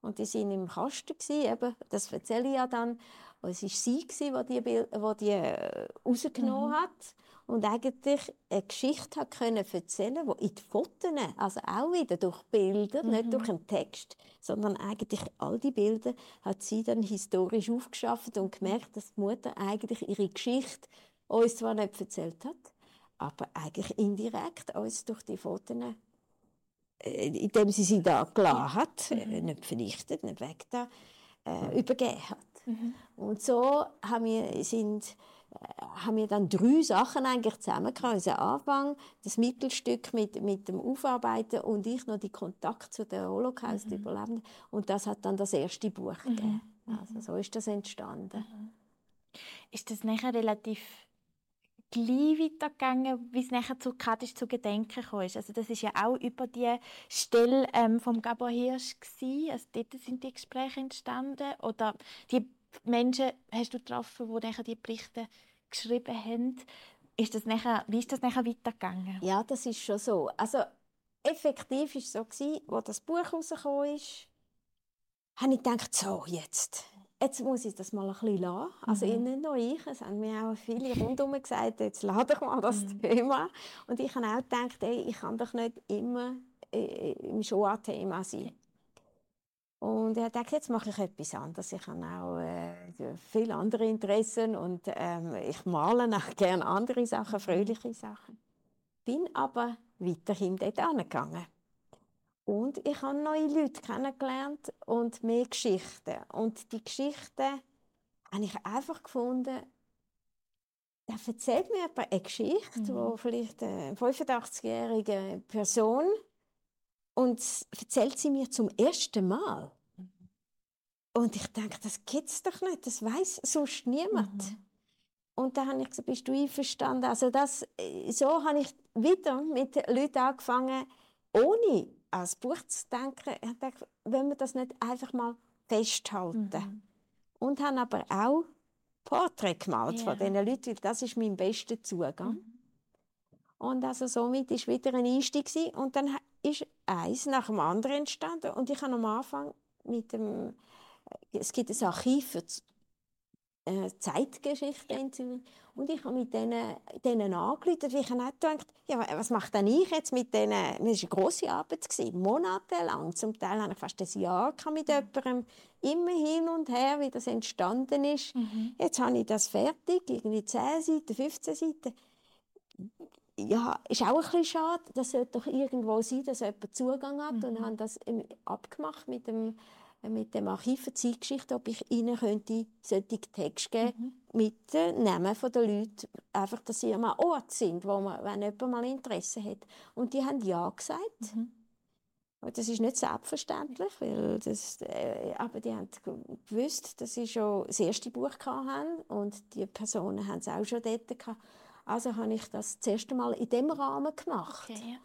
Und die sind im Kasten gewesen, eben, das erzähle ich ja dann. Und es war sie, gewesen, die die, Bild, die, die äh, rausgenommen mhm. hat und eigentlich eine Geschichte hat können erzählen die in den Fotos, also auch wieder durch Bilder, mhm. nicht durch einen Text, sondern eigentlich all die Bilder hat sie dann historisch aufgeschafft und gemerkt, dass die Mutter eigentlich ihre Geschichte uns zwar nicht erzählt hat, aber eigentlich indirekt uns durch die Fotos äh, indem sie sie da gelassen hat, äh, mhm. nicht vernichtet, nicht weg da, äh, übergeben hat. Mhm. Und so haben wir, sind, haben wir dann drei Sachen eigentlich zusammengekommen. Also Anfang, das Mittelstück mit, mit dem Aufarbeiten und ich noch die Kontakt zu den Holocaust-Überlebenden. Mhm. Und das hat dann das erste Buch mhm. gegeben. Also so ist das entstanden. Mhm. Ist das nachher relativ gleich weitergegangen, wie es nachher zu Kadisch zu Gedenken kam. Also das ist ja auch über die Stelle ähm, vom Gabor Hirsch gewesen. Also dort sind die Gespräche entstanden. Oder die Menschen hast du getroffen, die nachher die Berichte geschrieben haben. Ist das nachher, wie ist das nachher weitergegangen? Ja, das ist schon so. Also effektiv war es so, gewesen, als das Buch rausgekommen ist, habe ich gedacht, so, jetzt jetzt muss ich das mal ein bisschen lassen. Also mhm. nicht nur ich, es haben mir auch viele rundherum gesagt, jetzt lade ich mal das mhm. Thema. Und ich habe auch gedacht, ey, ich kann doch nicht immer äh, im Shoah-Thema sein. Und er gedacht, jetzt mache ich etwas anderes. Ich habe auch äh, viele andere Interessen und ähm, ich male auch gerne andere Sachen, fröhliche Sachen. Bin aber weiterhin dort angegangen. Und ich habe neue Leute kennengelernt und mehr Geschichten. Und die Geschichten habe ich einfach gefunden, da erzählt mir jemand eine Geschichte, mhm. wo vielleicht eine 85-jährige Person und erzählt sie mir zum ersten Mal. Und ich denke, das gibt es doch nicht, das weiß sonst niemand. Mhm. Und da habe ich gesagt, bist du einverstanden? Also das, äh, so habe ich wieder mit Leuten angefangen, ohne als Buch zu denken, ich dachte, wenn wir das nicht einfach mal festhalten. Mhm. Und habe aber auch Porträts gemalt yeah. von diesen Leuten, weil das ist mein bester Zugang. Mhm. Und also somit war wieder ein Einstieg und dann ist eins nach dem anderen entstanden und ich habe am Anfang mit dem es gibt ein Archiv für äh, Zeitgeschichte in Zürich. Und ich habe mit denen, denen angerufen, weil ich habe gedacht, ja, was mache denn ich jetzt mit denen? Das war eine grosse Arbeit, gewesen, monatelang. Zum Teil habe ich fast ein Jahr mit jemandem, immer hin und her, wie das entstanden ist. Mhm. Jetzt habe ich das fertig, irgendwie 10 Seiten, 15 Seiten. Ja, ist auch ein bisschen schade. Das sollte doch irgendwo sein, dass jemand Zugang hat. Mhm. Und habe das abgemacht mit dem mit dem Archiv für Zeitgeschichte, ob ich ihnen könnte solche Texte geben mhm. mit den Namen der Leute, einfach, dass sie am Ort sind, wo man, wenn jemand mal Interesse hat. Und die haben Ja gesagt. Mhm. Und das ist nicht selbstverständlich, weil das, äh, aber die haben gewusst, dass sie schon das erste Buch hatten und die Personen haben es auch schon dort gehabt. Also habe ich das das erste Mal in dem Rahmen gemacht. Okay, ja.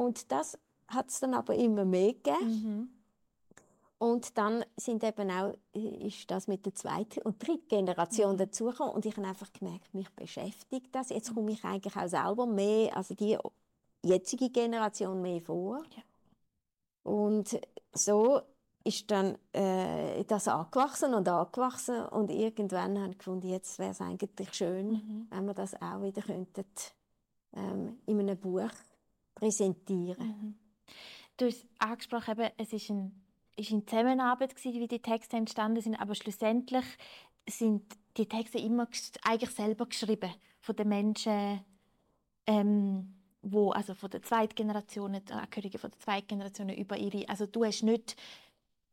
Und das hat es dann aber immer mehr gegeben. Mhm. Und dann sind eben auch, ist das mit der zweiten und dritten Generation mhm. dazugekommen. Und ich habe einfach gemerkt, mich beschäftigt das. Jetzt komme ich eigentlich auch selber mehr, also die jetzige Generation mehr vor. Ja. Und so ist dann äh, das angewachsen und angewachsen. Und irgendwann habe ich gefunden, jetzt wäre es eigentlich schön, mhm. wenn wir das auch wieder könnten, ähm, in einem Buch präsentieren. Mhm. Du hast angesprochen, eben, es ist ein ist in Zusammenarbeit gewesen, wie die Texte entstanden sind, aber schlussendlich sind die Texte immer eigentlich selber geschrieben von den Menschen, ähm, wo also von der zweiten Generation, Angehörigen von der zweiten Generation über ihre, also du hast nicht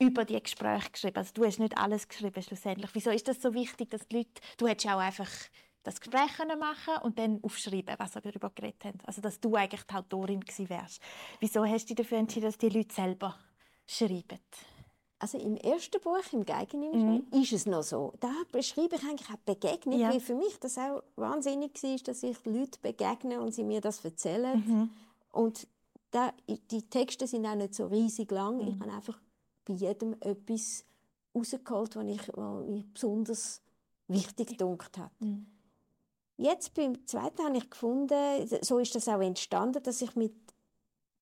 über die Gespräche geschrieben, also du hast nicht alles geschrieben schlussendlich. Wieso ist das so wichtig, dass die Leute, du hättest ja auch einfach das Gespräch machen und dann aufschreiben, was wir darüber geredet haben. Also dass du eigentlich die Autorin gewesen wärst. Wieso hast du dich dafür entschieden, dass die Leute selber schreiben? Also im ersten Buch, im Geigen ist es noch so. Da beschreibe ich eigentlich auch Begegnung, Ja. weil für mich das auch wahnsinnig war, dass ich Leute begegne und sie mir das erzählen. Und da, die Texte sind auch nicht so riesig lang. Ich habe einfach bei jedem etwas rausgeholt, was ich, was besonders wichtig gedunkt hat. Jetzt beim zweiten habe ich gefunden, so ist das auch entstanden, dass ich mit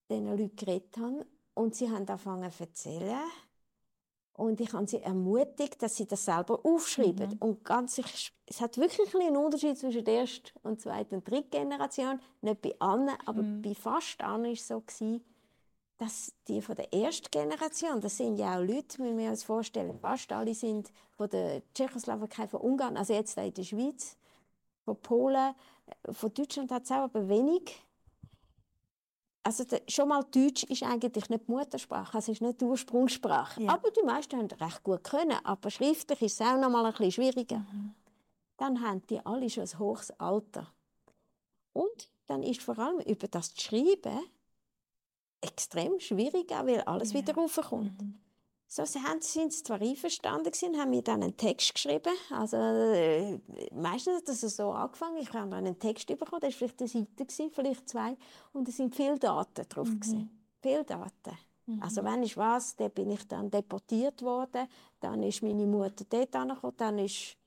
diesen Leuten geredet habe und sie haben angefangen zu erzählen. Und ich habe sie ermutigt, dass sie das selber aufschreiben. Und ganz, ich, es hat wirklich ein einen Unterschied zwischen der ersten und zweiten und dritten Generation. Nicht bei allen, aber bei fast allen war es so, gewesen, dass die von der ersten Generation, das sind ja auch Leute, müssen wir uns vorstellen, fast alle sind von der Tschechoslowakei, von Ungarn, also jetzt in der Schweiz, von Polen, äh, von Deutschland hat es auch, aber wenig. Also schon mal Deutsch ist eigentlich nicht die Muttersprache, also es ist nicht die Ursprungssprache. Ja. Aber die meisten haben recht gut können, aber schriftlich ist es auch noch mal ein bisschen schwieriger. Dann haben die alle schon ein hohes Alter. Und dann ist vor allem über das Schreiben extrem schwierig, auch weil alles wieder raufkommt. So sie haben, sind sie zwar einverstanden gewesen, haben mir dann einen Text geschrieben. Also, äh, meistens hat das so angefangen. Ich habe dann einen Text bekommen, das war vielleicht eine Seite, gewesen, vielleicht zwei. Und es sind viele Daten drauf. gewesen. Viele Daten. Also wenn ich was, dann bin ich dann deportiert worden. Dann ist meine Mutter dort angekommen. Dann ist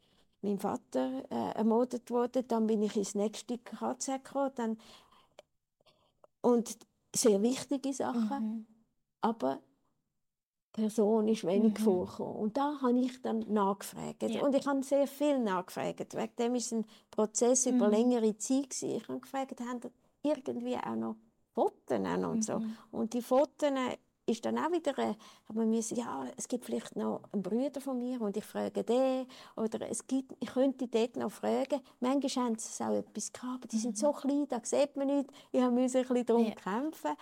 mein Vater äh, ermordet worden. Dann bin ich ins nächste KZ gekommen. Dann und sehr wichtige Sachen. Aber die Person ist wenig vorgekommen. Und da habe ich dann nachgefragt. Ja. Und ich habe sehr viel nachgefragt. Wegen dem es ein Prozess über längere Zeit. Gewesen. Ich habe gefragt, haben irgendwie auch noch Fotos und so. Und die Fotos ist dann auch wieder, äh, aber wir ja, es gibt vielleicht noch einen Bruder von mir und ich frage den oder es gibt, ich könnte dort noch fragen. Manchmal haben sie auch etwas gehabt, aber die sind so klein, da sieht man nicht. Ich musste ein bisschen darum Ja. kämpfen.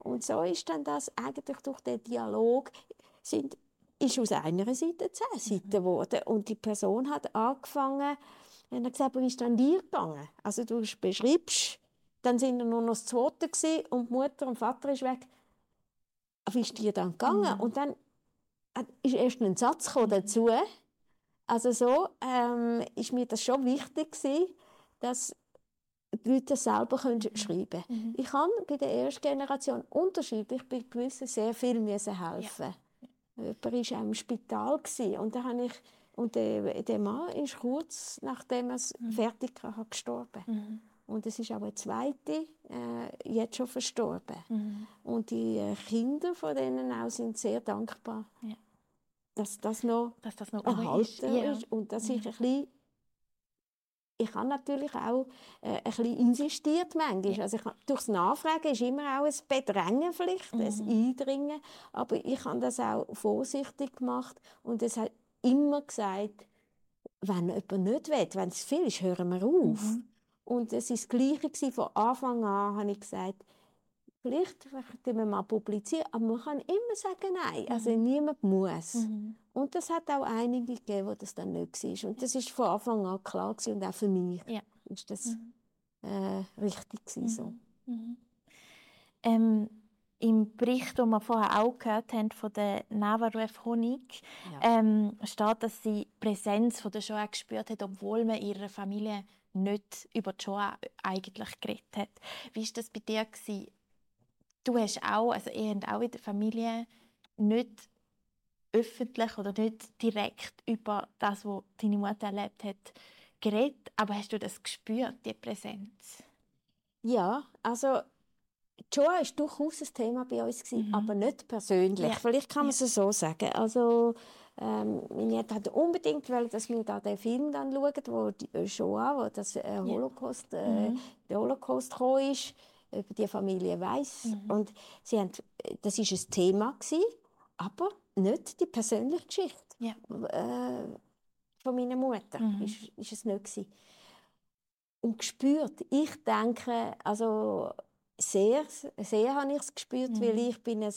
Und so ist dann das eigentlich durch den Dialog sind, ist aus einer Seite zehn Seiten geworden. Und die Person hat angefangen, und hat gesagt, wie ist dann dir gegangen? Also du beschreibst, dann sind nur noch das Zweite gewesen, und Mutter und Vater ist weg. Wie ist dir dann gegangen? Und dann hat- ist erst ein Satz gekommen dazu. Also so ähm, ist mir das schon wichtig gewesen, dass die Leute das selber können schreiben können. Ich habe bei der ersten Generation unterschiedlich bei gewissen sehr viel müssen helfen. Jemand war auch im Spital gewesen, und da habe ich und der, der Mann ist kurz nachdem er es fertig hatte, gestorben. Und es ist auch eine zweite äh, jetzt schon verstorben. Und die äh, Kinder von denen auch sind sehr dankbar, Ja. dass das noch Dass das noch um ist. erhalten Ja. ist und dass ich ein bisschen ich habe natürlich auch äh, ein bisschen insistiert manchmal. Also ich, durchs Nachfragen ist immer auch ein Bedrängen vielleicht, ein Eindringen. Aber ich habe das auch vorsichtig gemacht und es hat immer gesagt, wenn jemand nicht will, wenn es viel ist, hören wir auf. Und es war das Gleiche. Von Anfang an habe ich gesagt, vielleicht können wir mal publizieren, aber man kann immer sagen Nein. Also niemand muss. Und das hat auch einige gegeben, wo das dann nicht war. Und das ist von Anfang an klar gewesen. und auch für mich Ja. ist das äh, richtig gewesen, so. Ähm, Im Bericht, den wir vorher auch gehört haben, von der Navarref Honig, ähm, steht, dass sie die Präsenz von der Shoah gespürt hat, obwohl man ihrer Familie nicht über Shoah eigentlich geredet hat. Wie war das bei dir? Gewesen? Du hast auch, also ihr habt auch in der Familie nicht öffentlich oder nicht direkt über das, was deine Mutter erlebt hat, geredet, aber hast du das gespürt, die Präsenz? Ja, also Joa war durchaus ein Thema bei uns, gewesen, aber nicht persönlich. Ja. Vielleicht kann man es so sagen. Also, ähm, meine Eltern hat unbedingt wollen, dass wir da den Film dann schauen, wo die äh, Shoah, wo das äh, Holocaust, äh, der Holocaust gekommen ist, über die Familie Weiss. Und sie haben, das ist ein Thema gewesen, aber nicht die persönliche Geschichte Ja. äh, von meiner Mutter. Ist, ist es nicht gewesen. Und gespürt, ich denke, also sehr, sehr habe ich es gespürt, weil ich bin ein,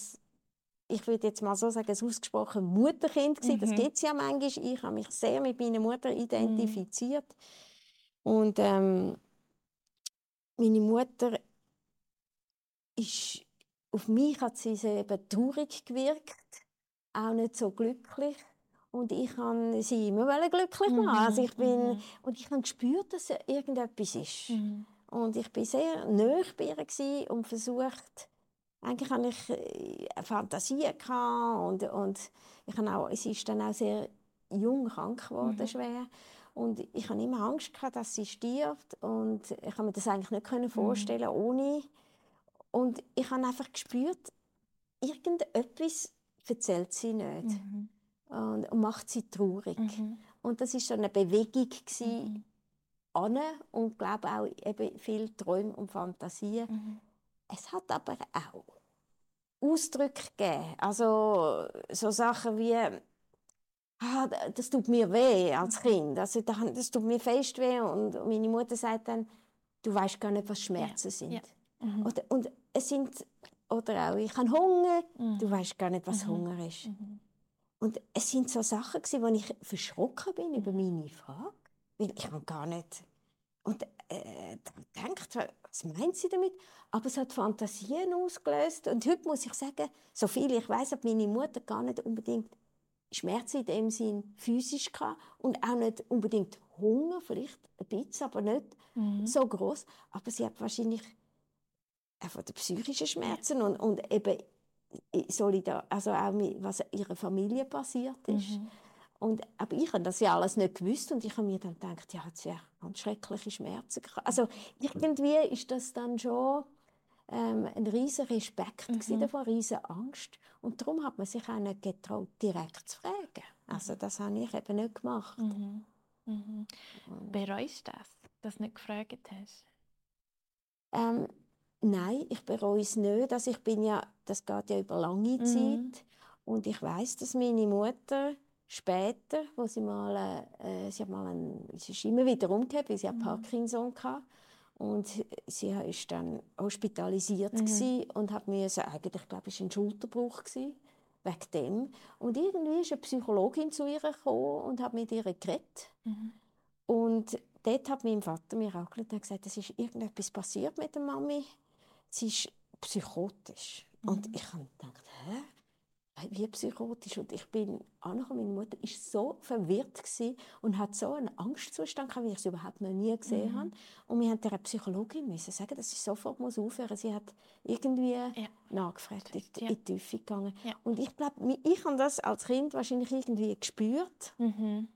ich würde jetzt mal so sagen, ein ausgesprochen Mutterkind gewesen. Das gibt es ja manchmal. Ich habe mich sehr mit meiner Mutter identifiziert. Und ähm, meine Mutter ist, auf mich hat sie sehr eben traurig gewirkt. auch nicht so glücklich. Und ich kann sie immer glücklich machen. Mhm, Also ich bin, mhm. Und ich habe gespürt, dass irgendetwas ist. Mhm. Und ich war sehr nahe bei ihr und versucht, eigentlich hatte ich äh, Fantasien gehabt und, und ich habe auch, sie ist dann auch sehr jung krank geworden, Mhm. schwer. Und ich hatte immer Angst, gehabt, dass sie stirbt und ich konnte mir das eigentlich nicht können vorstellen ohne. Und ich habe einfach gespürt, irgendetwas erzählt sie nicht Mhm. und, und macht sie traurig. Mhm. Und das ist so eine Bewegung gewesen, Mhm. an und glaube auch eben viel Träume und Fantasien. Mhm. Es hat aber auch Ausdrücke gegeben. Also so Sachen wie ah, das tut mir weh als Kind. Also da- das tut mir fest weh und meine Mutter sagt dann, du weißt gar nicht, was Schmerzen sind. ja. Mhm. Oder, und es sind oder auch ich habe Hunger. Mhm. Du weißt gar nicht, was Mhm. Hunger ist. Mhm. Und es sind so Sachen gewesen, wo ich verschrocken bin über meine Frage, weil ich habe gar nicht und äh, da denkt, was meint sie damit? Aber es hat Fantasien ausgelöst und heute muss ich sagen, so viel ich weiß, hat meine Mutter gar nicht unbedingt Schmerzen in dem Sinn physisch gehabt und auch nicht unbedingt Hunger, vielleicht ein bisschen, aber nicht Mhm. so groß. Aber sie hat wahrscheinlich einfach die psychischen Schmerzen und, und eben solidar, also auch mit, was ihrer Familie passiert ist. Mhm. Und, aber ich habe das ja alles nicht gewusst und ich habe mir dann gedacht, ja, hat sie ja ganz schreckliche Schmerzen. Also irgendwie ist das dann schon ähm, ein riesen Respekt mhm. davor, eine riesen Angst. Und darum hat man sich auch nicht getraut, direkt zu fragen. Also das habe ich eben nicht gemacht. Mhm. Mhm. Bereust du das, dass du nicht gefragt hast? Ähm, nein, ich bereue es nicht. Also ich bin ja, das geht ja über lange Mhm. Zeit. Und ich weiß, dass meine Mutter später, wo sie mal, äh, sie hat mal einen, sie ist immer wieder umgekehrt, weil sie Mhm. Parkinson hatte. Und sie ist dann hospitalisiert Mhm. und hat mir eigentlich, glaube ich, ein Schulterbruch gsi wegen dem. Und irgendwie ist eine Psychologin zu ihr gekommen und hat mit ihr geredet. Mhm. Und dort hat mein Vater mir auch gesagt, es ist irgendetwas passiert mit der Mami. Sie ist psychotisch. Und Mhm. ich habe gedacht, hä? Wie psychotisch? Und ich bin angekommen, meine Mutter war so verwirrt und hat so einen Angstzustand gehabt, wie ich es überhaupt noch nie gesehen Mhm. habe. Und wir mussten der Psychologin müssen sagen, dass sie sofort muss aufhören Sie hat irgendwie Ja. nachgefragt, in, Ja. in die Tiefe gegangen. Ja. Und ich glaube, ich habe das als Kind wahrscheinlich irgendwie gespürt Mhm.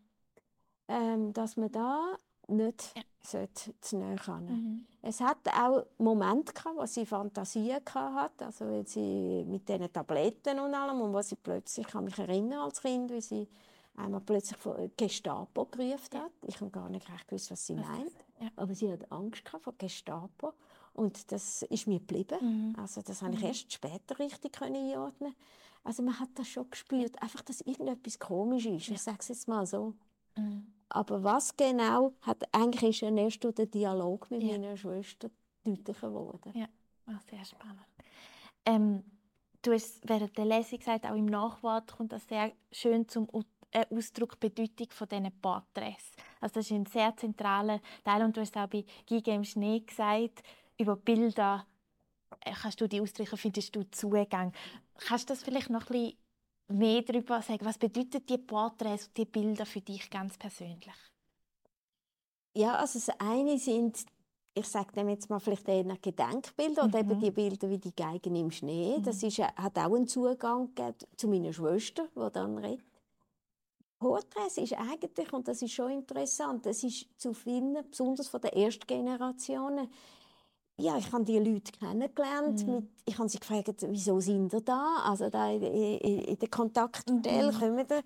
ähm, dass man da nicht Ja. zu nahe. Mhm. Es hat auch Momente gehabt, wo sie Fantasien hat, also sie mit diesen Tabletten und allem und wo sie plötzlich, ich kann mich erinnern als Kind, wie sie einmal plötzlich von Gestapo gerufen hat. Ich habe gar nicht recht gewusst, was sie meint, ja. aber sie hat Angst gehabt vor Gestapo und das ist mir geblieben. Mhm. Also das habe ich erst später richtig können einordnen. Also man hat das schon gespürt, einfach, dass irgendetwas komisch ist. Ich sage es jetzt mal so. Mhm. Aber was genau, hat, eigentlich ist ja erst durch den Dialog mit Ja. meiner Schwester deutlicher geworden. Ja, ah, sehr spannend. Ähm, du hast während der Lesung gesagt, auch im Nachwort kommt das sehr schön zum äh, Ausdruck Bedeutung von diesen Porträts. Also das ist ein sehr zentraler Teil und du hast auch bei Giga im Schnee gesagt, über Bilder äh, kannst du die ausdrücken, findest du Zugang. Kannst du das vielleicht noch ein bisschen mehr darüber sagen? Was bedeuten die Porträts und die Bilder für dich ganz persönlich? Ja, also das eine sind, ich sage dem jetzt mal vielleicht eher Gedenkbilder oder eben Mhm. die Bilder wie die Geigen im Schnee. Das ist, hat auch einen Zugang zu meiner Schwester, die dann redet. Porträts ist eigentlich, und das ist schon interessant, es ist zu finden, besonders von den Erstgenerationen, ja, ich habe die Leute kennengelernt. Mhm. Mit, ich habe sie gefragt, wieso sind ihr da? Also da in, in, in der Kontaktstelle Mhm. kommen ihr.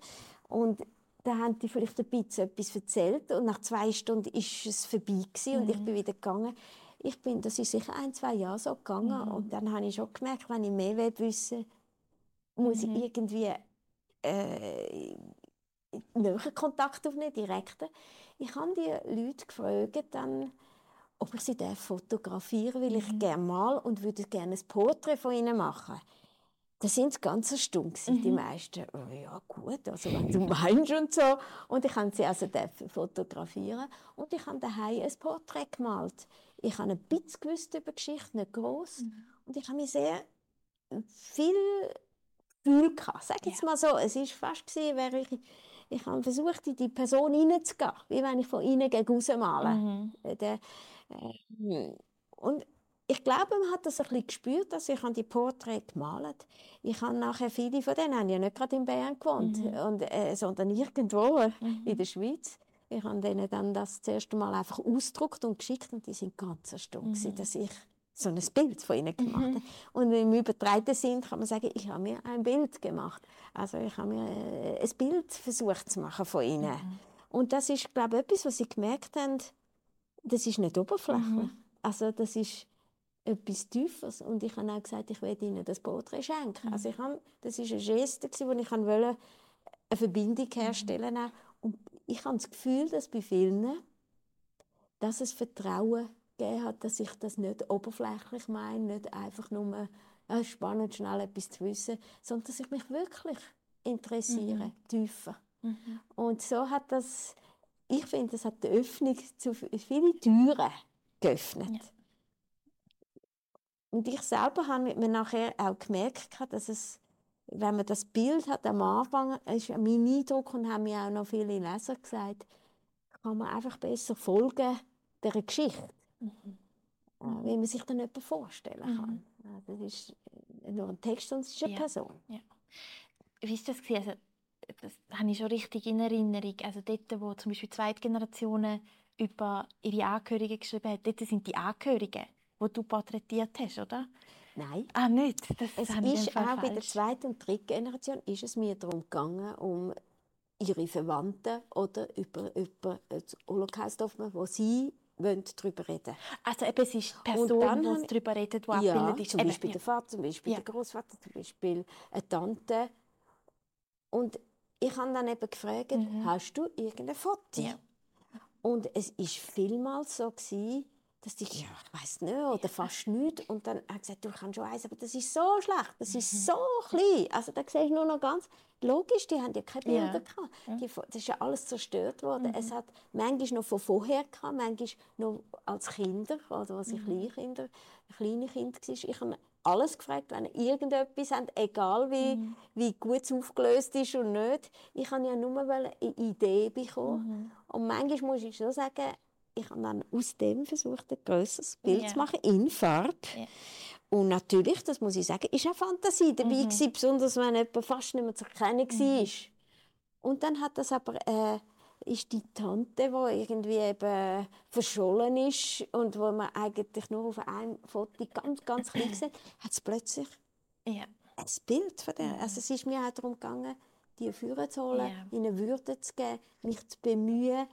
Und da haben die vielleicht ein bisschen etwas erzählt und nach zwei Stunden ist es vorbei gewesen und ich Mhm. bin wieder gegangen. Ich bin, das ist sicher ein, zwei Jahre so gegangen Mhm. und dann habe ich schon gemerkt, wenn ich mehr will wissen muss Mhm. ich irgendwie äh, näher Kontakt aufnehmen, direkter. Ich habe die Leute gefragt, dann, ob ich sie darf fotografieren weil ich Mhm. gerne mal und würde gerne ein Porträt von ihnen machen. Da sind sie ganz erstaunt, gewesen, die Mhm. meisten. Oh, ja gut, also wenn du meinst und so. Und ich habe sie also fotografieren und ich habe daheim ein Porträt gemalt. Ich habe ein bisschen gewusst über Geschichte, nicht groß. Mhm. Und ich habe mich sehr viel Gefühl gehabt. Sag jetzt mal so, es ist fast gewesen, wäre ich ich habe versucht, in die Person hineinzugehen, wie wenn ich von innen gegen raus male. Mhm. Der, und ich glaube, man hat das ein bisschen gespürt, dass ich die Porträts gemalt Ich habe nachher viele von denen haben ja nicht gerade in Bern gewohnt, Mhm. und, äh, sondern irgendwo in der Schweiz. Ich habe denen dann das erste Mal einfach ausgedruckt und geschickt und die sind ganz erstaunt, Mhm. dass ich so ein Bild von ihnen gemacht habe. Und im übertreiten Sinn kann man sagen, ich habe mir ein Bild gemacht. Also ich habe mir äh, ein Bild versucht zu machen von ihnen. Mhm. Und das ist, glaube ich, etwas, was sie gemerkt haben, das ist nicht oberflächlich. Mhm. Also das ist etwas Tieferes. Und ich habe auch gesagt, ich werde ihnen das Porträt schenken. Mhm. Also ich habe, das war eine Geste, wo ich wollte, eine Verbindung Mhm. herstellen wollte. Und ich habe das Gefühl, dass bei vielen, dass es Vertrauen gegeben hat, dass ich das nicht oberflächlich meine, nicht einfach nur ist spannend, schnell etwas zu wissen, sondern dass ich mich wirklich interessiere, Mhm. tiefer. Und so hat das, ich finde, das hat die Öffnung zu viele Türen geöffnet. Ja. Und ich selber habe mir nachher auch gemerkt, dass es, wenn man das Bild hat am Anfang, ist mein Eindruck und haben mir auch noch viele Leser gesagt, kann man einfach besser folgen der Geschichte, äh, wie man sich dann jemanden vorstellen kann. Ja, Das ist nur ein Text und es ist eine Ja. Person. Wie war das? gewesen? Also, das habe ich schon richtig in Erinnerung. Also dort, wo zum Beispiel Zweitgenerationen über ihre Angehörigen geschrieben haben, dort sind die Angehörigen, die du porträtiert hast, oder? Nein. Ah, nicht? Das Es ist auch bei der falsch. zweiten und dritten Generation ist es mir darum gegangen, um ihre Verwandten oder über, über das Holocaust-Opfer, wo sie wollen, darüber reden Also eben, es ist die Person, die darüber redet, die Ja, abgebildet ist. zum Eben, Beispiel ja. der Vater, zum Beispiel Ja. der Großvater, zum Beispiel eine Tante. Und ich habe dann eben gefragt, hast du irgendein Foto? Mhm. Ja. Und es ist vielmals so gewesen, dass die, ja, ich weiß nicht, oder fast nicht. Und dann hat er gesagt, du kannst schon eins, aber das ist so schlecht, das Mhm. ist so klein. Also da siehst du nur noch ganz, logisch, die haben ja keine Ja. Bilder gehabt. Die, das ist ja alles zerstört worden. Es hat manchmal noch von vorher gehabt, manchmal noch als Kinder, also als ich Kleinkinder, kleine Kind war. Ich habe alles gefragt, wenn irgendetwas habt, egal wie, wie gut es aufgelöst ist und nicht. Ich habe ja nur eine Idee bekommen. Und manchmal muss ich schon sagen, ich habe dann aus dem versucht, ein grösseres Bild Ja. zu machen, in Farbe. Ja. Und natürlich, das muss ich sagen, ist auch Fantasie dabei gewesen, besonders wenn jemand fast nicht mehr zu erkennen war. Und dann hat das aber, äh, ist die Tante, die irgendwie eben verschollen ist und wo man eigentlich nur auf einem Foto ganz, ganz klein sieht, hat es plötzlich Ja. ein Bild von der. Also es ist mir auch darum gegangen, die Führer zu holen, Ja. ihnen Würde zu geben, mich zu bemühen.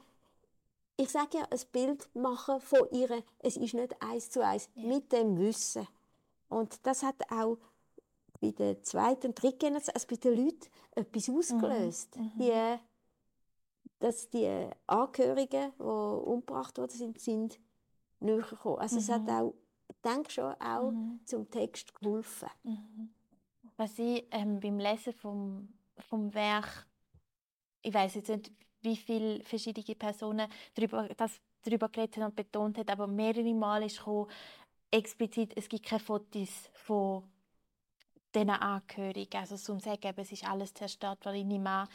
Ich sage ja, ein Bild machen von ihr, es ist nicht eins zu eins, mit dem Wissen. Und das hat auch bei der zweiten und dritten Generation, also bei den Leuten, etwas ausgelöst. Die, dass die Angehörigen, die umgebracht worden sind, sind näher gekommen. Also es hat auch, ich denke schon, auch zum Text geholfen. Was ich ähm, beim Lesen vom, vom Werk, ich weiß jetzt nicht, wie viele verschiedene Personen darüber, das darüber geredet haben und betont haben, aber mehrere Mal ist gekommen, explizit, es gibt keine Fotos von diesen Angehörigen. Also zum sagen, eben, es ist alles zerstört, weil ich nicht mehr,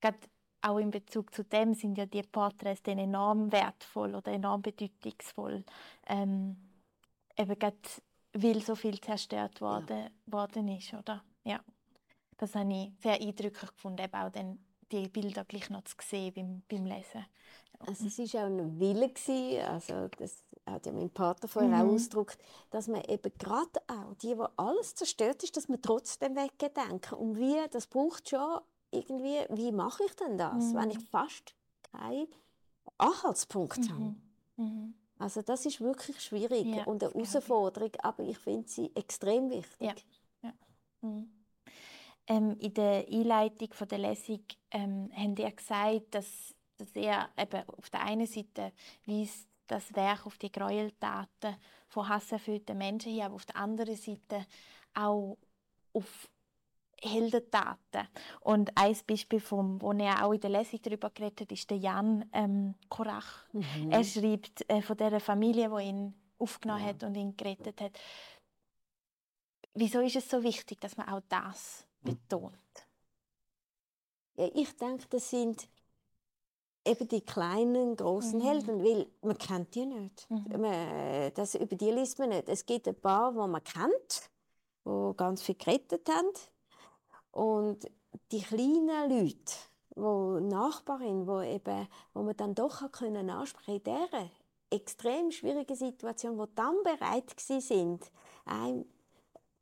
gerade auch in Bezug zu dem sind ja die Porträts dann enorm wertvoll oder enorm bedeutungsvoll. Ähm, eben gerade, weil so viel zerstört worden, worden ist, oder? Ja. Das habe ich sehr eindrücklich gefunden, eben auch dann die Bilder gleich noch zu sehen beim, beim Lesen. Also es war auch ein Wille, gewesen, also das hat ja mein Vater vorher auch ausgedrückt, dass man eben gerade auch, die, wo alles zerstört ist, dass man trotzdem weggedenken. Und wie, das braucht schon irgendwie, wie mache ich denn das, wenn ich fast keinen Anhaltspunkt habe. Mhm. Also das ist wirklich schwierig Ja, und eine glaube ich. Herausforderung, aber ich finde sie extrem wichtig. Ja. Mhm. Ähm, in der Einleitung von der Lesung ähm, haben ihr gesagt, dass, dass ihr eben auf der einen Seite weist das Werk auf die Gräueltaten von hasserfüllten Menschen hin, aber auf der anderen Seite auch auf Heldentaten. Und ein Beispiel, vom, wo er auch in der Lesung darüber geredet hat, ist der Jan ähm, Korach. Er schreibt äh, von der Familie, die ihn aufgenommen hat und ihn gerettet hat. Wieso ist es so wichtig, dass man auch das betont? Ja, ich denke, das sind eben die kleinen, großen Mhm. Helden, weil man kennt die nicht. Mhm. Man, das, über die liest man nicht. Es gibt ein paar, die man kennt, die ganz viel gerettet haben. Und die kleinen Leute, die Nachbarin, wo eben, wo man dann doch können ansprechen in dieser extrem schwierigen Situation, wo dann bereit gewesen sind, einem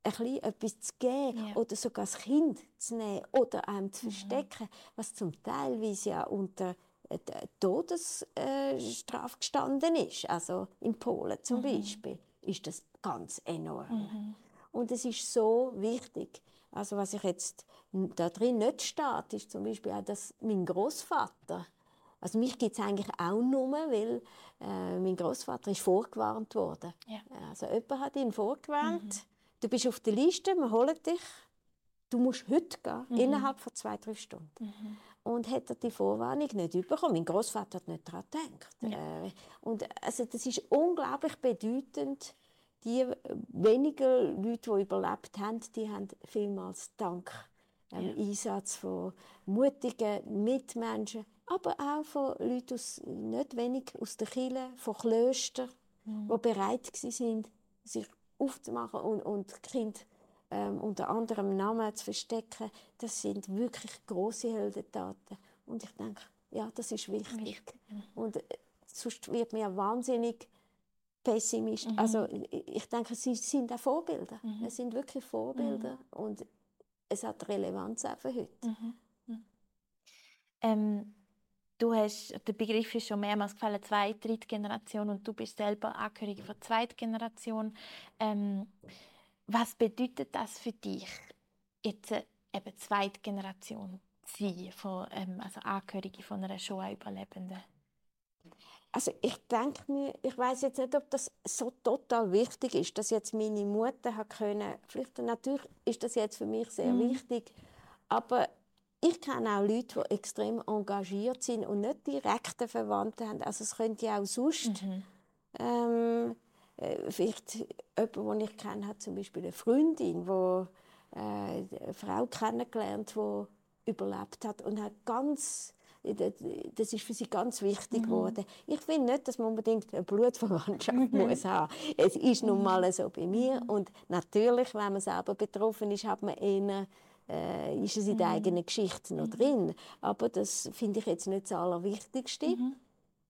ein bisschen etwas zu geben Ja. oder sogar das Kind zu nehmen oder einem zu verstecken, was zum Teilweise ja unter äh, Todesstrafe gestanden ist, also in Polen zum Beispiel, ist das ganz enorm. Und es ist so wichtig. Also was ich jetzt da drin nicht steht, ist zum Beispiel auch, dass mein Großvater, also mich gibt es eigentlich auch nur, weil äh, mein Großvater ist vorgewarnt worden. Ja. Also jemand hat ihn vorgewarnt. Du bist auf der Liste, wir holen dich. Du musst heute gehen, innerhalb von zwei, drei Stunden. Und hat er die Vorwarnung nicht bekommen. Mein Großvater hat nicht daran gedacht. Äh, und also das ist unglaublich bedeutend. Die wenigen Leute, die überlebt haben, die haben vielmals Dank dem Einsatz von mutigen Mitmenschen, aber auch von Leuten aus, nicht wenig aus der Kirche, von Klöstern, die bereit waren, sich aufzumachen und, und Kinder ähm, unter anderem Namen zu verstecken. Das sind wirklich große Heldentaten. Und ich denke, ja, das ist wichtig. Und äh, sonst wird mir wahnsinnig pessimistisch. Also ich denke, sie sind auch Vorbilder. Es sind wirklich Vorbilder und es hat Relevanz auch für heute. Ähm, du hast, der Begriff ist schon mehrmals gefallen, Zweit-, Drittgeneration und du bist selber Angehörige von Zweitgeneration. Ähm, was bedeutet das für dich, jetzt äh, eben Zweitgeneration zu sein, von, ähm, also Angehörige von einer Shoah-Überlebenden? Also ich denke mir, ich weiß jetzt nicht, ob das so total wichtig ist, dass jetzt meine Mutter hat können. Vielleicht natürlich ist das jetzt für mich sehr wichtig, aber ich kenne auch Leute, die extrem engagiert sind und nicht direkte Verwandte haben. Also es könnte ja auch sonst ähm, äh, vielleicht jemand, den ich kenne, hat zum Beispiel eine Freundin, die äh, eine Frau kennengelernt, die überlebt hat und hat ganz das ist für sie ganz wichtig geworden. Ich finde nicht, dass man unbedingt eine Blutverwandtschaft muss haben. Es ist nun mal so bei mir und natürlich, wenn man selber betroffen ist, hat man eher äh, ist es in der eigenen Geschichte noch drin. Aber das finde ich jetzt nicht das Allerwichtigste.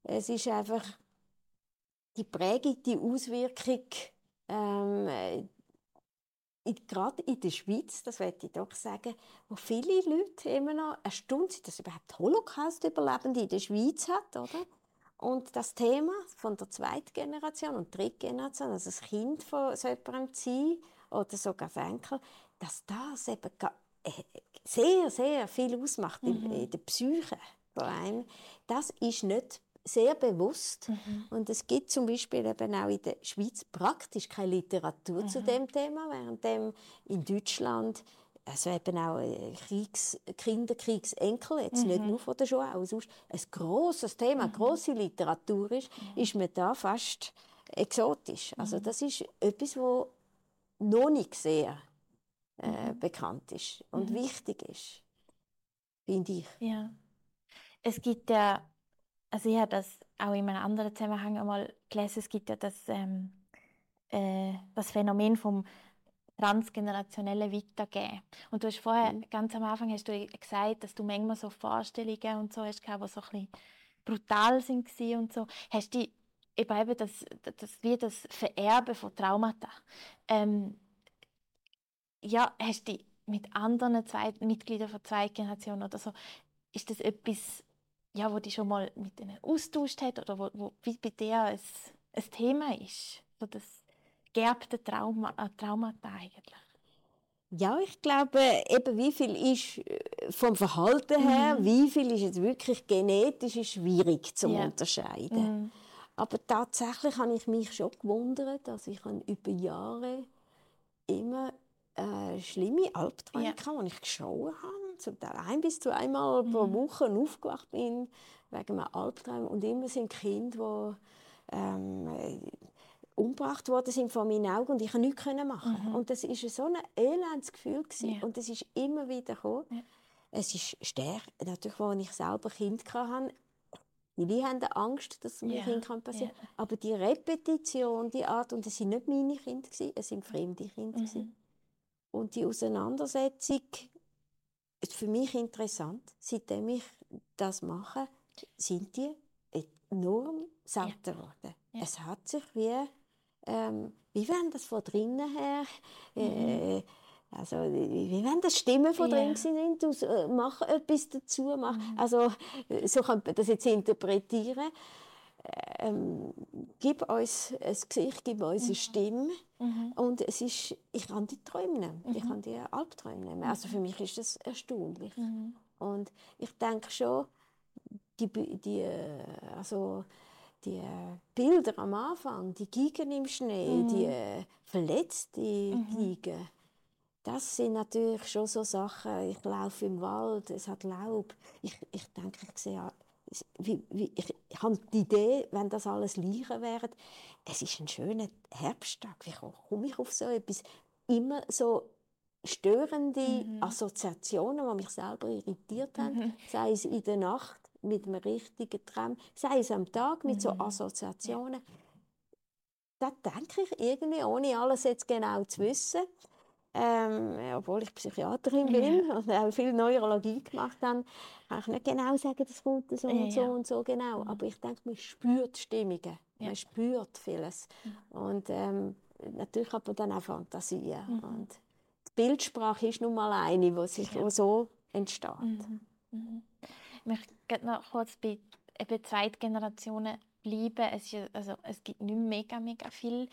Es ist einfach die Prägung, die Auswirkung, ähm, äh, gerade in der Schweiz, das möchte ich doch sagen, wo viele Leute immer noch erstaunt sind, dass überhaupt Holocaust-Überlebende in der Schweiz hat, oder? Und das Thema von der Zweitgeneration und Drittgeneration, also das Kind von so jemandem zu sein, oder sogar das Enkel, dass das eben äh, sehr, sehr viel ausmacht in, in der Psyche vor allem, das ist nicht sehr bewusst. Und es gibt zum Beispiel eben auch in der Schweiz praktisch keine Literatur zu dem Thema, während dem in Deutschland also eben auch äh, Kriegs Kinder, Kriegsenkel, jetzt nicht nur von der Shoah, aber sonst ein grosses Thema, eine grosse Literatur ist, ist man da fast exotisch. Also das ist etwas, was noch nicht sehr äh, bekannt ist und wichtig ist, finde ich. Ja. Es gibt ja, also ich habe das auch in einem anderen Zusammenhang einmal gelesen, es gibt ja das, ähm, äh, das Phänomen vom transgenerationellen Weitergeben. Und du hast vorher, ganz am Anfang hast du gesagt, dass du manchmal so Vorstellungen und so hast gehabt, die so ein bisschen brutal sind und so. Hast du eben, eben das, das, wie das Vererben von Traumata, ähm, ja, hast du mit anderen Zweit Mitgliedern von zweiter Generation oder so, ist das etwas, ja, wo dich schon mal mit denen austauscht hat oder wo, wo wie bei dir ein, ein Thema ist? So das geerbte Trauma, äh, Traumata eigentlich. Ja, ich glaube, eben wie viel ist äh, vom Verhalten her, wie viel ist jetzt wirklich genetisch ist schwierig zu Ja. unterscheiden. Aber tatsächlich habe ich mich schon gewundert, dass ich über Jahre immer äh, schlimme Albträume Ja. hatte, die ich geschaut habe. Zum Teil ein bis zweimal pro Woche aufgewacht bin wegen einem Albtraum. Und immer sind Kinder, die ähm, äh, umgebracht worden sind vor meinen Augen und ich konnte nichts machen. Mhm. Und das war so ein elendes Gefühl. gewesen. Ja. Und es ist immer wieder gekommen. Ja. Es ist stark, natürlich, als ich selber Kind hatte, Viele haben Angst, dass mir Ja, Kind kann passieren ja. Aber die Repetition, die Art, und es sind nicht meine Kinder, es sind fremde Kinder. Mhm. Und die Auseinandersetzung ist für mich interessant. Seitdem ich das mache, sind die enorm selten geworden. Ja. Es hat sich wie, ähm, wie wenn das von drinnen her, äh, also wie wenn das Stimmen von Mhm. Ja. drin sind, du mach etwas dazu, mach, Mhm. also äh, so könnte man das jetzt interpretieren. Ähm, gib uns ein Gesicht, gib uns eine Stimme. Mhm. Und es ist, ich kann die Träume nehmen. Ich kann die Albträume nehmen. Also für mich ist das erstaunlich. Mhm. Und ich denke schon, die, die, äh, also die äh, Bilder am Anfang, die Gigen im Schnee, die äh, verletzte Gigen, das sind natürlich schon so Sachen. Ich laufe im Wald, es hat Laub. Ich, ich denke, ich sehe, wie, wie, ich, habe die Idee, wenn das alles Leichen wären, es ist ein schöner Herbsttag. Wie ko- komme ich auf so etwas? Immer so störende Assoziationen, die mich selber irritiert haben, sei es in der Nacht mit einem richtigen Traum, sei es am Tag mit so Assoziationen. Da denke ich irgendwie, ohne alles jetzt genau zu wissen, ähm, obwohl ich Psychiaterin bin und auch viel Neurologie gemacht habe, kann ich nicht genau sagen, das kommt so Ja, und so ja. und so genau. Aber ich denke, man spürt Stimmungen, man spürt vieles. Und ähm, natürlich hat man dann auch Fantasien. Und die Bildsprache ist nun mal eine, die sich Ja. so entsteht. Ich möchte noch kurz bei eben Zweitgenerationen bleiben. Es, ist, ja- also, es gibt nicht mega, mega viel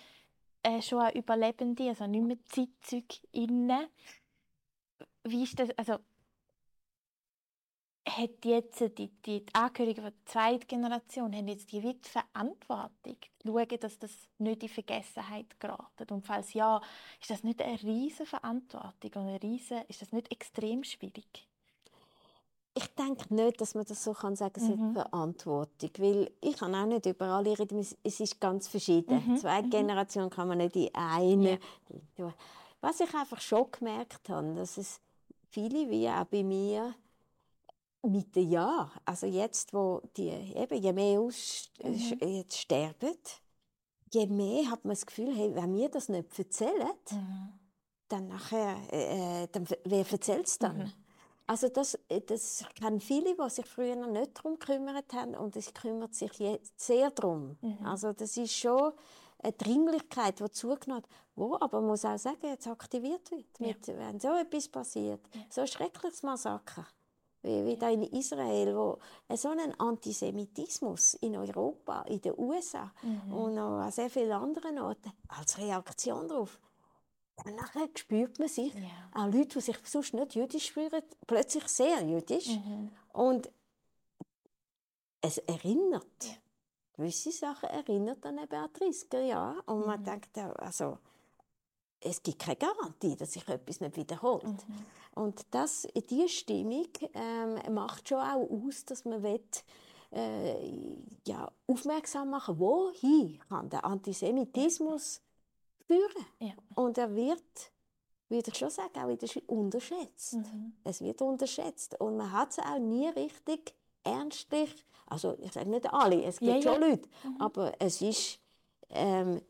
äh, schon an Überlebende, also nicht mehr ZeitzeugInnen. Wie ist das, also hat jetzt die, die, Angehörigen der zweiten Generation haben jetzt die Verantwortung, schauen, dass das nicht in Vergessenheit gerät. Und falls ja, ist das nicht eine riesige Verantwortung und eine riesen, ist das nicht extrem schwierig? Ich denke nicht, dass man das so kann sagen, es Mhm. Verantwortung, weil ich kann auch nicht überall reden, es- ist ganz verschieden. Mhm, Zwei Generationen kann man nicht in eine. Ja. Was ich einfach schon gemerkt habe, dass es viele, wie auch bei mir, mit den Jahren, also jetzt, wo die eben, je mehr aus, Mhm. sch- jetzt sterben, je mehr hat man das Gefühl, hey, wenn wir das nicht erzählen, dann nachher, äh, dann, wer erzählt es dann? Also das, äh, das ich kenne viele, die sich früher noch nicht darum gekümmert haben und es kümmert sich jetzt sehr darum. Mhm. Also das ist schon eine Dringlichkeit, die zugenommen hat, wo aber man muss auch sagen, jetzt aktiviert wird, mit, wenn so etwas passiert. So ein schreckliches Massaker, wie, wie da in Israel, wo so ein Antisemitismus in Europa, in den USA Mhm. und noch an sehr vielen anderen Orten als Reaktion darauf. Dann nachher spürt man sich, Ja. auch Leute, die sich sonst nicht jüdisch spüren, plötzlich sehr jüdisch. Mhm. Und es erinnert. Ja. Gewisse Sachen erinnert an eben an die 30er Jahre. Und Mhm. man denkt, ja, also, es gibt keine Garantie, dass sich etwas nicht wiederholt. Mhm. Und das, diese Stimmung ähm, macht schon auch aus, dass man will, äh, ja, aufmerksam machen wohin kann der Antisemitismus führen. Ja. Und er wird, würde ich schon sagen, auch in der Schweiz unterschätzt. Mhm. Es wird unterschätzt. Und man hat es auch nie richtig ernstlich, also ich sage nicht alle, es gibt Ja, schon ja. Leute, aber es ist ähm,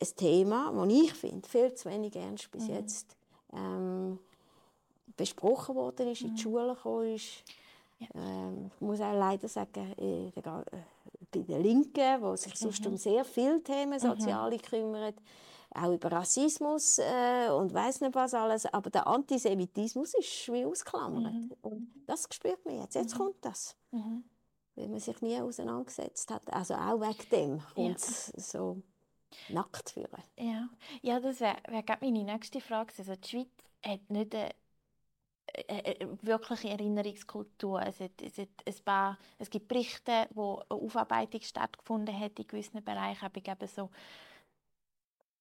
ein Thema, das ich finde, viel zu wenig ernst bis jetzt ähm, besprochen worden ist, in die Schule gekommen ist. Ähm, ich muss auch leider sagen, der, äh, bei den Linken, die sich sonst um sehr viele Themen Soziale kümmern, auch über Rassismus äh, und weiß nicht was alles, aber der Antisemitismus ist wie ausklammert. Und das spürt man jetzt. Jetzt kommt das. Mhm. Weil man sich nie auseinandergesetzt hat. Also auch wegen dem kommt es so nackt führen. Ja, ja das wäre wär meine nächste Frage. Also die Schweiz hat nicht eine, eine, eine wirkliche Erinnerungskultur. Es, hat, es, hat ein paar, es gibt Berichte, wo eine Aufarbeitung stattgefunden hat in gewissen Bereichen, aber ich glaube, so,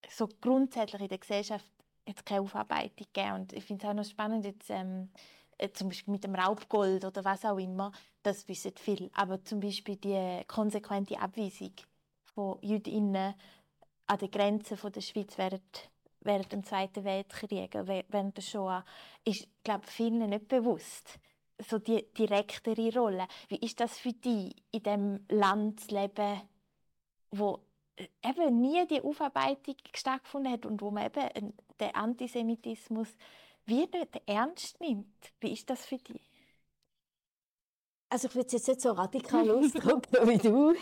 so grundsätzlich in der Gesellschaft es keine Aufarbeitung gegeben. Und ich finde es auch noch spannend, jetzt, ähm, äh, zum Beispiel mit dem Raubgold oder was auch immer, das wissen viele. Aber zum Beispiel die konsequente Abweisung von Jüdinnen an den Grenzen der Schweiz während, während dem Zweiten Weltkrieg, während der Shoah, ist, glaube vielen nicht bewusst. So die direktere Rolle. Wie ist das für dich, in dem Land zu leben, wo eben nie die Aufarbeitung stattgefunden hat und wo man eben den Antisemitismus wie nicht ernst nimmt? Wie ist das für dich? Also ich würde es jetzt nicht so radikal ausdrücken wie du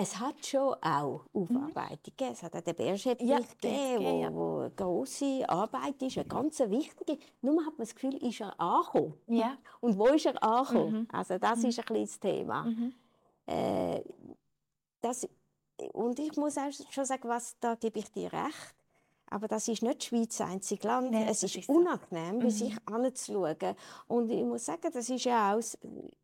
es hat schon auch Aufarbeitung gegeben. Es hat auch den Berschep ja, gegeben, ja. wo, wo eine grosse Arbeit ist, eine ganz wichtige. Nur hat man das Gefühl, ist er angekommen? Ja. Und wo ist er angekommen? Mhm. Also das mhm. ist ein kleines Thema. Mhm. Äh, das, und ich muss auch schon sagen, was, da gebe ich dir recht. Aber das ist nicht die Schweiz einzig Land. Nee, es ist, ist unangenehm, mhm. sich anzuschauen. Und ich muss sagen, das ist ja auch,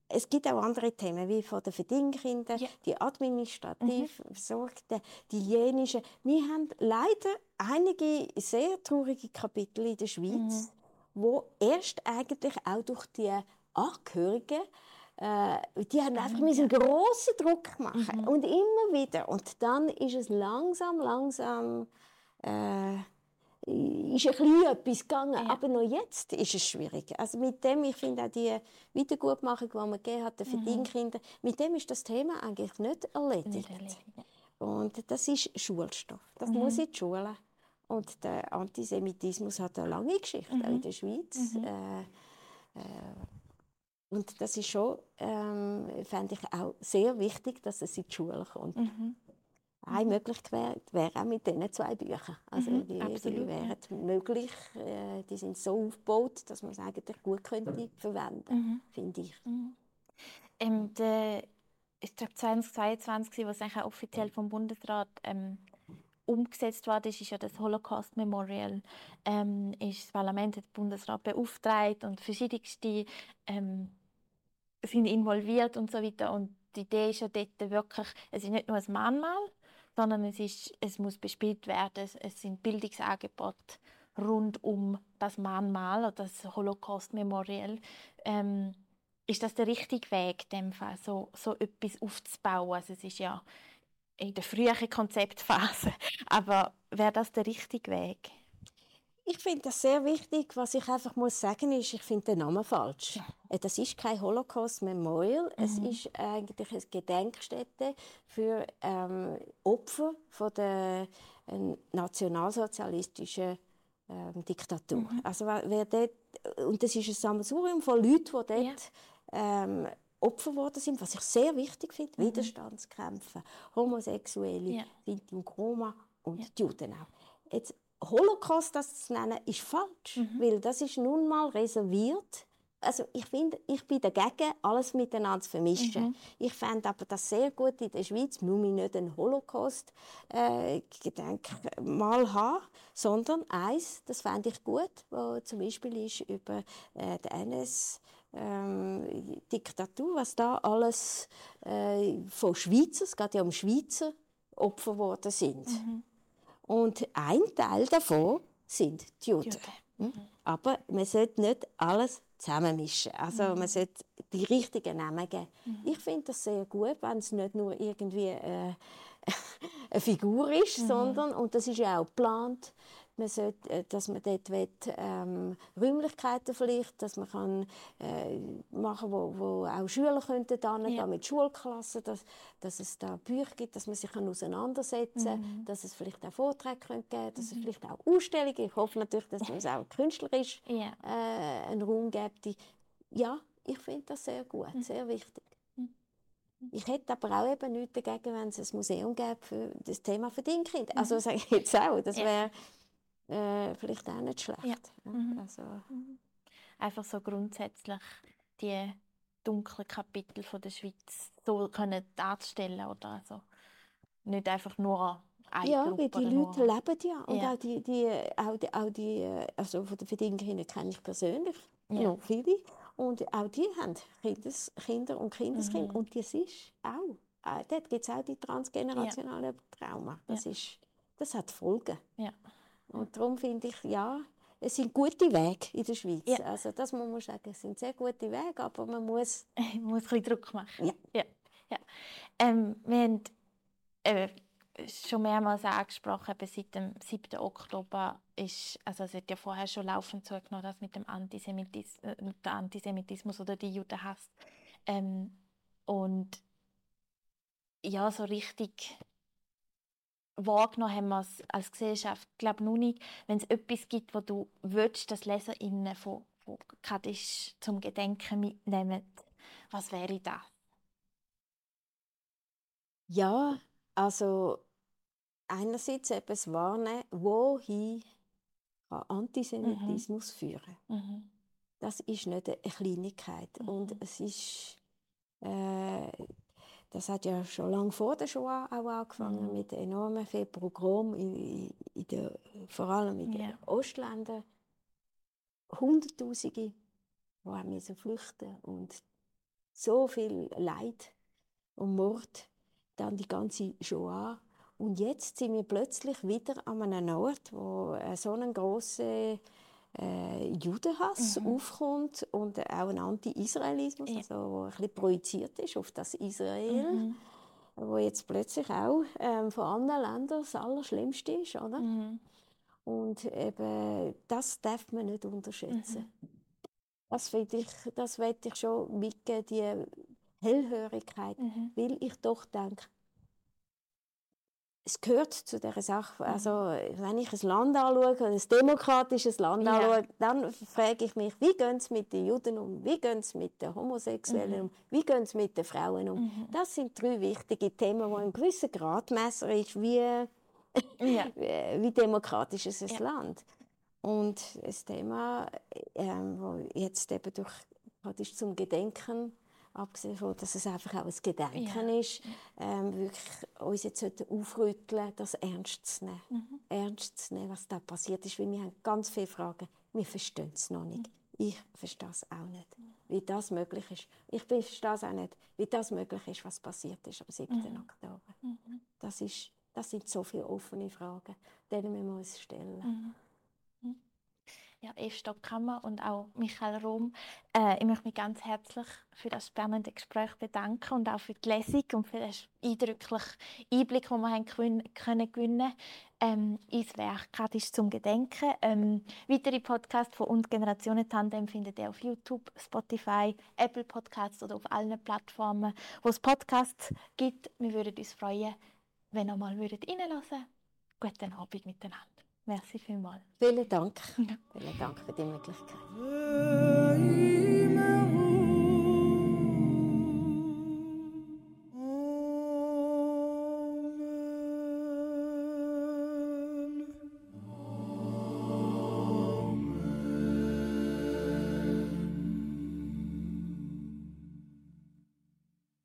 es gibt auch andere Themen, wie von den Verdienkindern, ja. die administrativ mhm. Versorgten, die jenischen. Wir haben leider einige sehr traurige Kapitel in der Schweiz, mhm. wo erst eigentlich auch durch die Angehörigen äh, die haben einfach mhm. einen grossen Druck machen mhm. und immer wieder und dann ist es langsam langsam äh, ist ein bisschen etwas gegangen. Ja. Aber noch jetzt ist es schwierig. Also mit dem, ich finde auch die Wiedergutmachung, die man gegeben hat, für mhm. Kinder, mit dem ist das Thema eigentlich nicht erledigt. Nicht erledigt. Und das ist Schulstoff. Das mhm. muss in die Schule. Und der Antisemitismus hat eine lange Geschichte, mhm. auch in der Schweiz. Mhm. Äh, äh, und das ist schon, ähm, fände ich auch sehr wichtig, dass es in die Schule kommt. Mhm. Eine Möglichkeit wäre auch mit diesen zwei Büchern. Also mhm, die, die wären möglich, äh, die sind so aufgebaut, dass man es eigentlich gut könnte verwenden, mhm. finde ich. Mhm. Ähm, der, ich glaube 2022, was eigentlich offiziell vom Bundesrat ähm, umgesetzt wurde, ist, ist ja das Holocaust Memorial. Ähm, ist das Parlament hat den Bundesrat beauftragt und verschiedenste ähm, sind involviert und so weiter. Und die Idee ist ja dort wirklich, es ist nicht nur ein Mahnmal, sondern es, ist, es muss bespielt werden. Es, sind Bildungsangebote rund um das Mahnmal oder das Holocaust-Memorial. Ähm, ist das der richtige Weg, dem Fall, so, so etwas aufzubauen? Also es ist ja in der frühen Konzeptphase, aber wäre das der richtige Weg? Ich finde das sehr wichtig. Was ich einfach muss sagen ist, ich finde den Namen falsch. Äh, das ist kein Holocaust Memorial. Mhm. Es ist eigentlich eine Gedenkstätte für ähm, Opfer von der äh, nationalsozialistischen ähm, Diktatur. Mhm. Also wer dort, und das ist ein Sammelsurium von Leuten, die dort ja. ähm, Opfer geworden sind, was ich sehr wichtig finde. Mhm. Widerstandskämpfer, Homosexuelle, ja. Sinti und Roma und ja. die Juden auch. Jetzt, Holocaust das zu nennen, ist falsch, mhm. weil das ist nun mal reserviert. Also ich finde, ich bin dagegen, alles miteinander zu vermischen. Mhm. Ich fände aber das sehr gut in der Schweiz, muss man nicht ein Holocaust-Gedenkmal äh, haben, sondern eins, das fände ich gut, wo zum Beispiel ist über äh, die NS ähm, Diktatur, was da alles äh, von Schweizer, es geht ja um Schweizer Opfer geworden sind. Mhm. Und ein Teil davon sind die Juden. Juden. Hm? Aber man sollte nicht alles zusammenmischen. Also mhm. man sollte die richtigen Namen geben. Mhm. Ich finde das sehr gut, wenn es nicht nur irgendwie äh, eine Figur ist, mhm. sondern, und das ist ja auch geplant, man sollte, äh, dass man dort will, ähm, Räumlichkeiten vielleicht, dass man kann, äh, machen wo, wo auch Schüler könnten dann ja. mit Schulklassen, dass, dass es da Bücher gibt, dass man sich kann auseinandersetzen kann, mhm. dass es vielleicht auch Vorträge könnte geben dass mhm. es vielleicht auch Ausstellungen Ich hoffe natürlich, dass es auch künstlerisch ja. äh, einen Raum gibt. Ja, ich finde das sehr gut, mhm. sehr wichtig. Mhm. Ich hätte aber auch eben nichts dagegen, wenn es ein Museum gäbe für das Thema Verdingkind. Also mhm. sage ich jetzt auch, das wäre äh, vielleicht auch nicht schlecht. Ja. Mhm. Also. Mhm. Einfach so grundsätzlich die dunklen Kapitel von der Schweiz so können darstellen oder also nicht einfach nur eine ja, weil die Leute nur... leben ja und ja. auch die, die, auch die, auch die also von den Verdingerinnen kenne ich persönlich ja. noch viele und auch die haben Kindes, Kinder und Kindeskinder mhm. und das ist auch äh, dort gibt es auch die transgenerationale ja. Trauma das ist das hat Folgen ja. Und darum finde ich, ja, es sind gute Wege in der Schweiz. Ja. Also das muss man sagen, es sind sehr gute Wege, aber man muss... man muss ein bisschen Druck machen. Ja. ja. ja. Ähm, wir haben, äh, schon mehrmals angesprochen, eben seit dem 7. Oktober ist, also es hat ja vorher schon laufend zugenommen, das mit dem Antisemitis äh, der Antisemitismus oder die Judenhass. Ähm, und ja, so richtig wahrgenommen haben wir es als Gesellschaft, glaube noch nicht. Wenn es etwas gibt, wo du willst, dass LeserInnen von, von Kaddisch zum Gedenken mitnehmen, was wäre das? Ja, also einerseits etwas wahrnehmen, wohin kann Antisemitismus mhm. führen. Mhm. Das ist nicht eine Kleinigkeit. Mhm. Und es ist, äh, das hat ja schon lange vor der Shoah auch angefangen, mhm. mit enormen vielen Programmen, in, in der, vor allem in den Ostländern. Hunderttausende, die müssen flüchten und so viel Leid und Mord, dann die ganze Shoah und jetzt sind wir plötzlich wieder an einem Ort, wo so ein grosser äh, Judenhass mhm. aufkommt und auch ein Anti-Israelismus, ja. also, wo ein bisschen projiziert ist auf das Israel, mhm. wo jetzt plötzlich auch ähm, von anderen Ländern das Allerschlimmste ist, oder? Mhm. Und eben, das darf man nicht unterschätzen. Mhm. Das will ich, das ich schon mitgeben, die Hellhörigkeit, mhm. weil ich doch denke, es gehört zu dieser Sache. Mhm. Also, wenn ich ein Land anschaue, ein demokratisches Land ja. anschaue, dann frage ich mich, wie gehen es mit den Juden um, wie gehen es mit den Homosexuellen mhm. um, wie gehen es mit den Frauen um. Mhm. Das sind drei wichtige Themen, wo ein gewisser Gradmesser ist, wie, ja. wie demokratisch ist ein ja. Land. Und das Thema, wo jetzt eben durch ist zum Gedenken abgesehen davon, dass es einfach auch ein Gedenken ja. ist, ähm, wirklich uns jetzt aufrütteln, das ernst zu nehmen. Mhm. Ernst zu nehmen, was da passiert ist, weil wir haben ganz viele Fragen, wir verstehen es noch nicht. Mhm. Ich verstehe es auch nicht, wie das möglich ist. Ich verstehe es auch nicht, wie das möglich ist, was passiert ist am 7. Mhm. Oktober. Mhm. Das, ist, das sind so viele offene Fragen, denen wir uns stellen. Ja, Eve Stockhammer und auch Michael Rom. Äh, ich möchte mich ganz herzlich für das spannende Gespräch bedanken und auch für die Lesung und für den eindrücklichen Einblick, den wir haben können gewinnen ähm, ins Werk gerade ist zum Gedenken. Ähm, weitere Podcasts von «Und Generationen Tandem» findet ihr auf YouTube, Spotify, Apple Podcasts oder auf allen Plattformen, wo es Podcasts gibt. Wir würden uns freuen, wenn ihr mal reinhören würdet. Guten Abend miteinander. Merci vielmals. Vielen Dank. Vielen Dank für die Möglichkeit.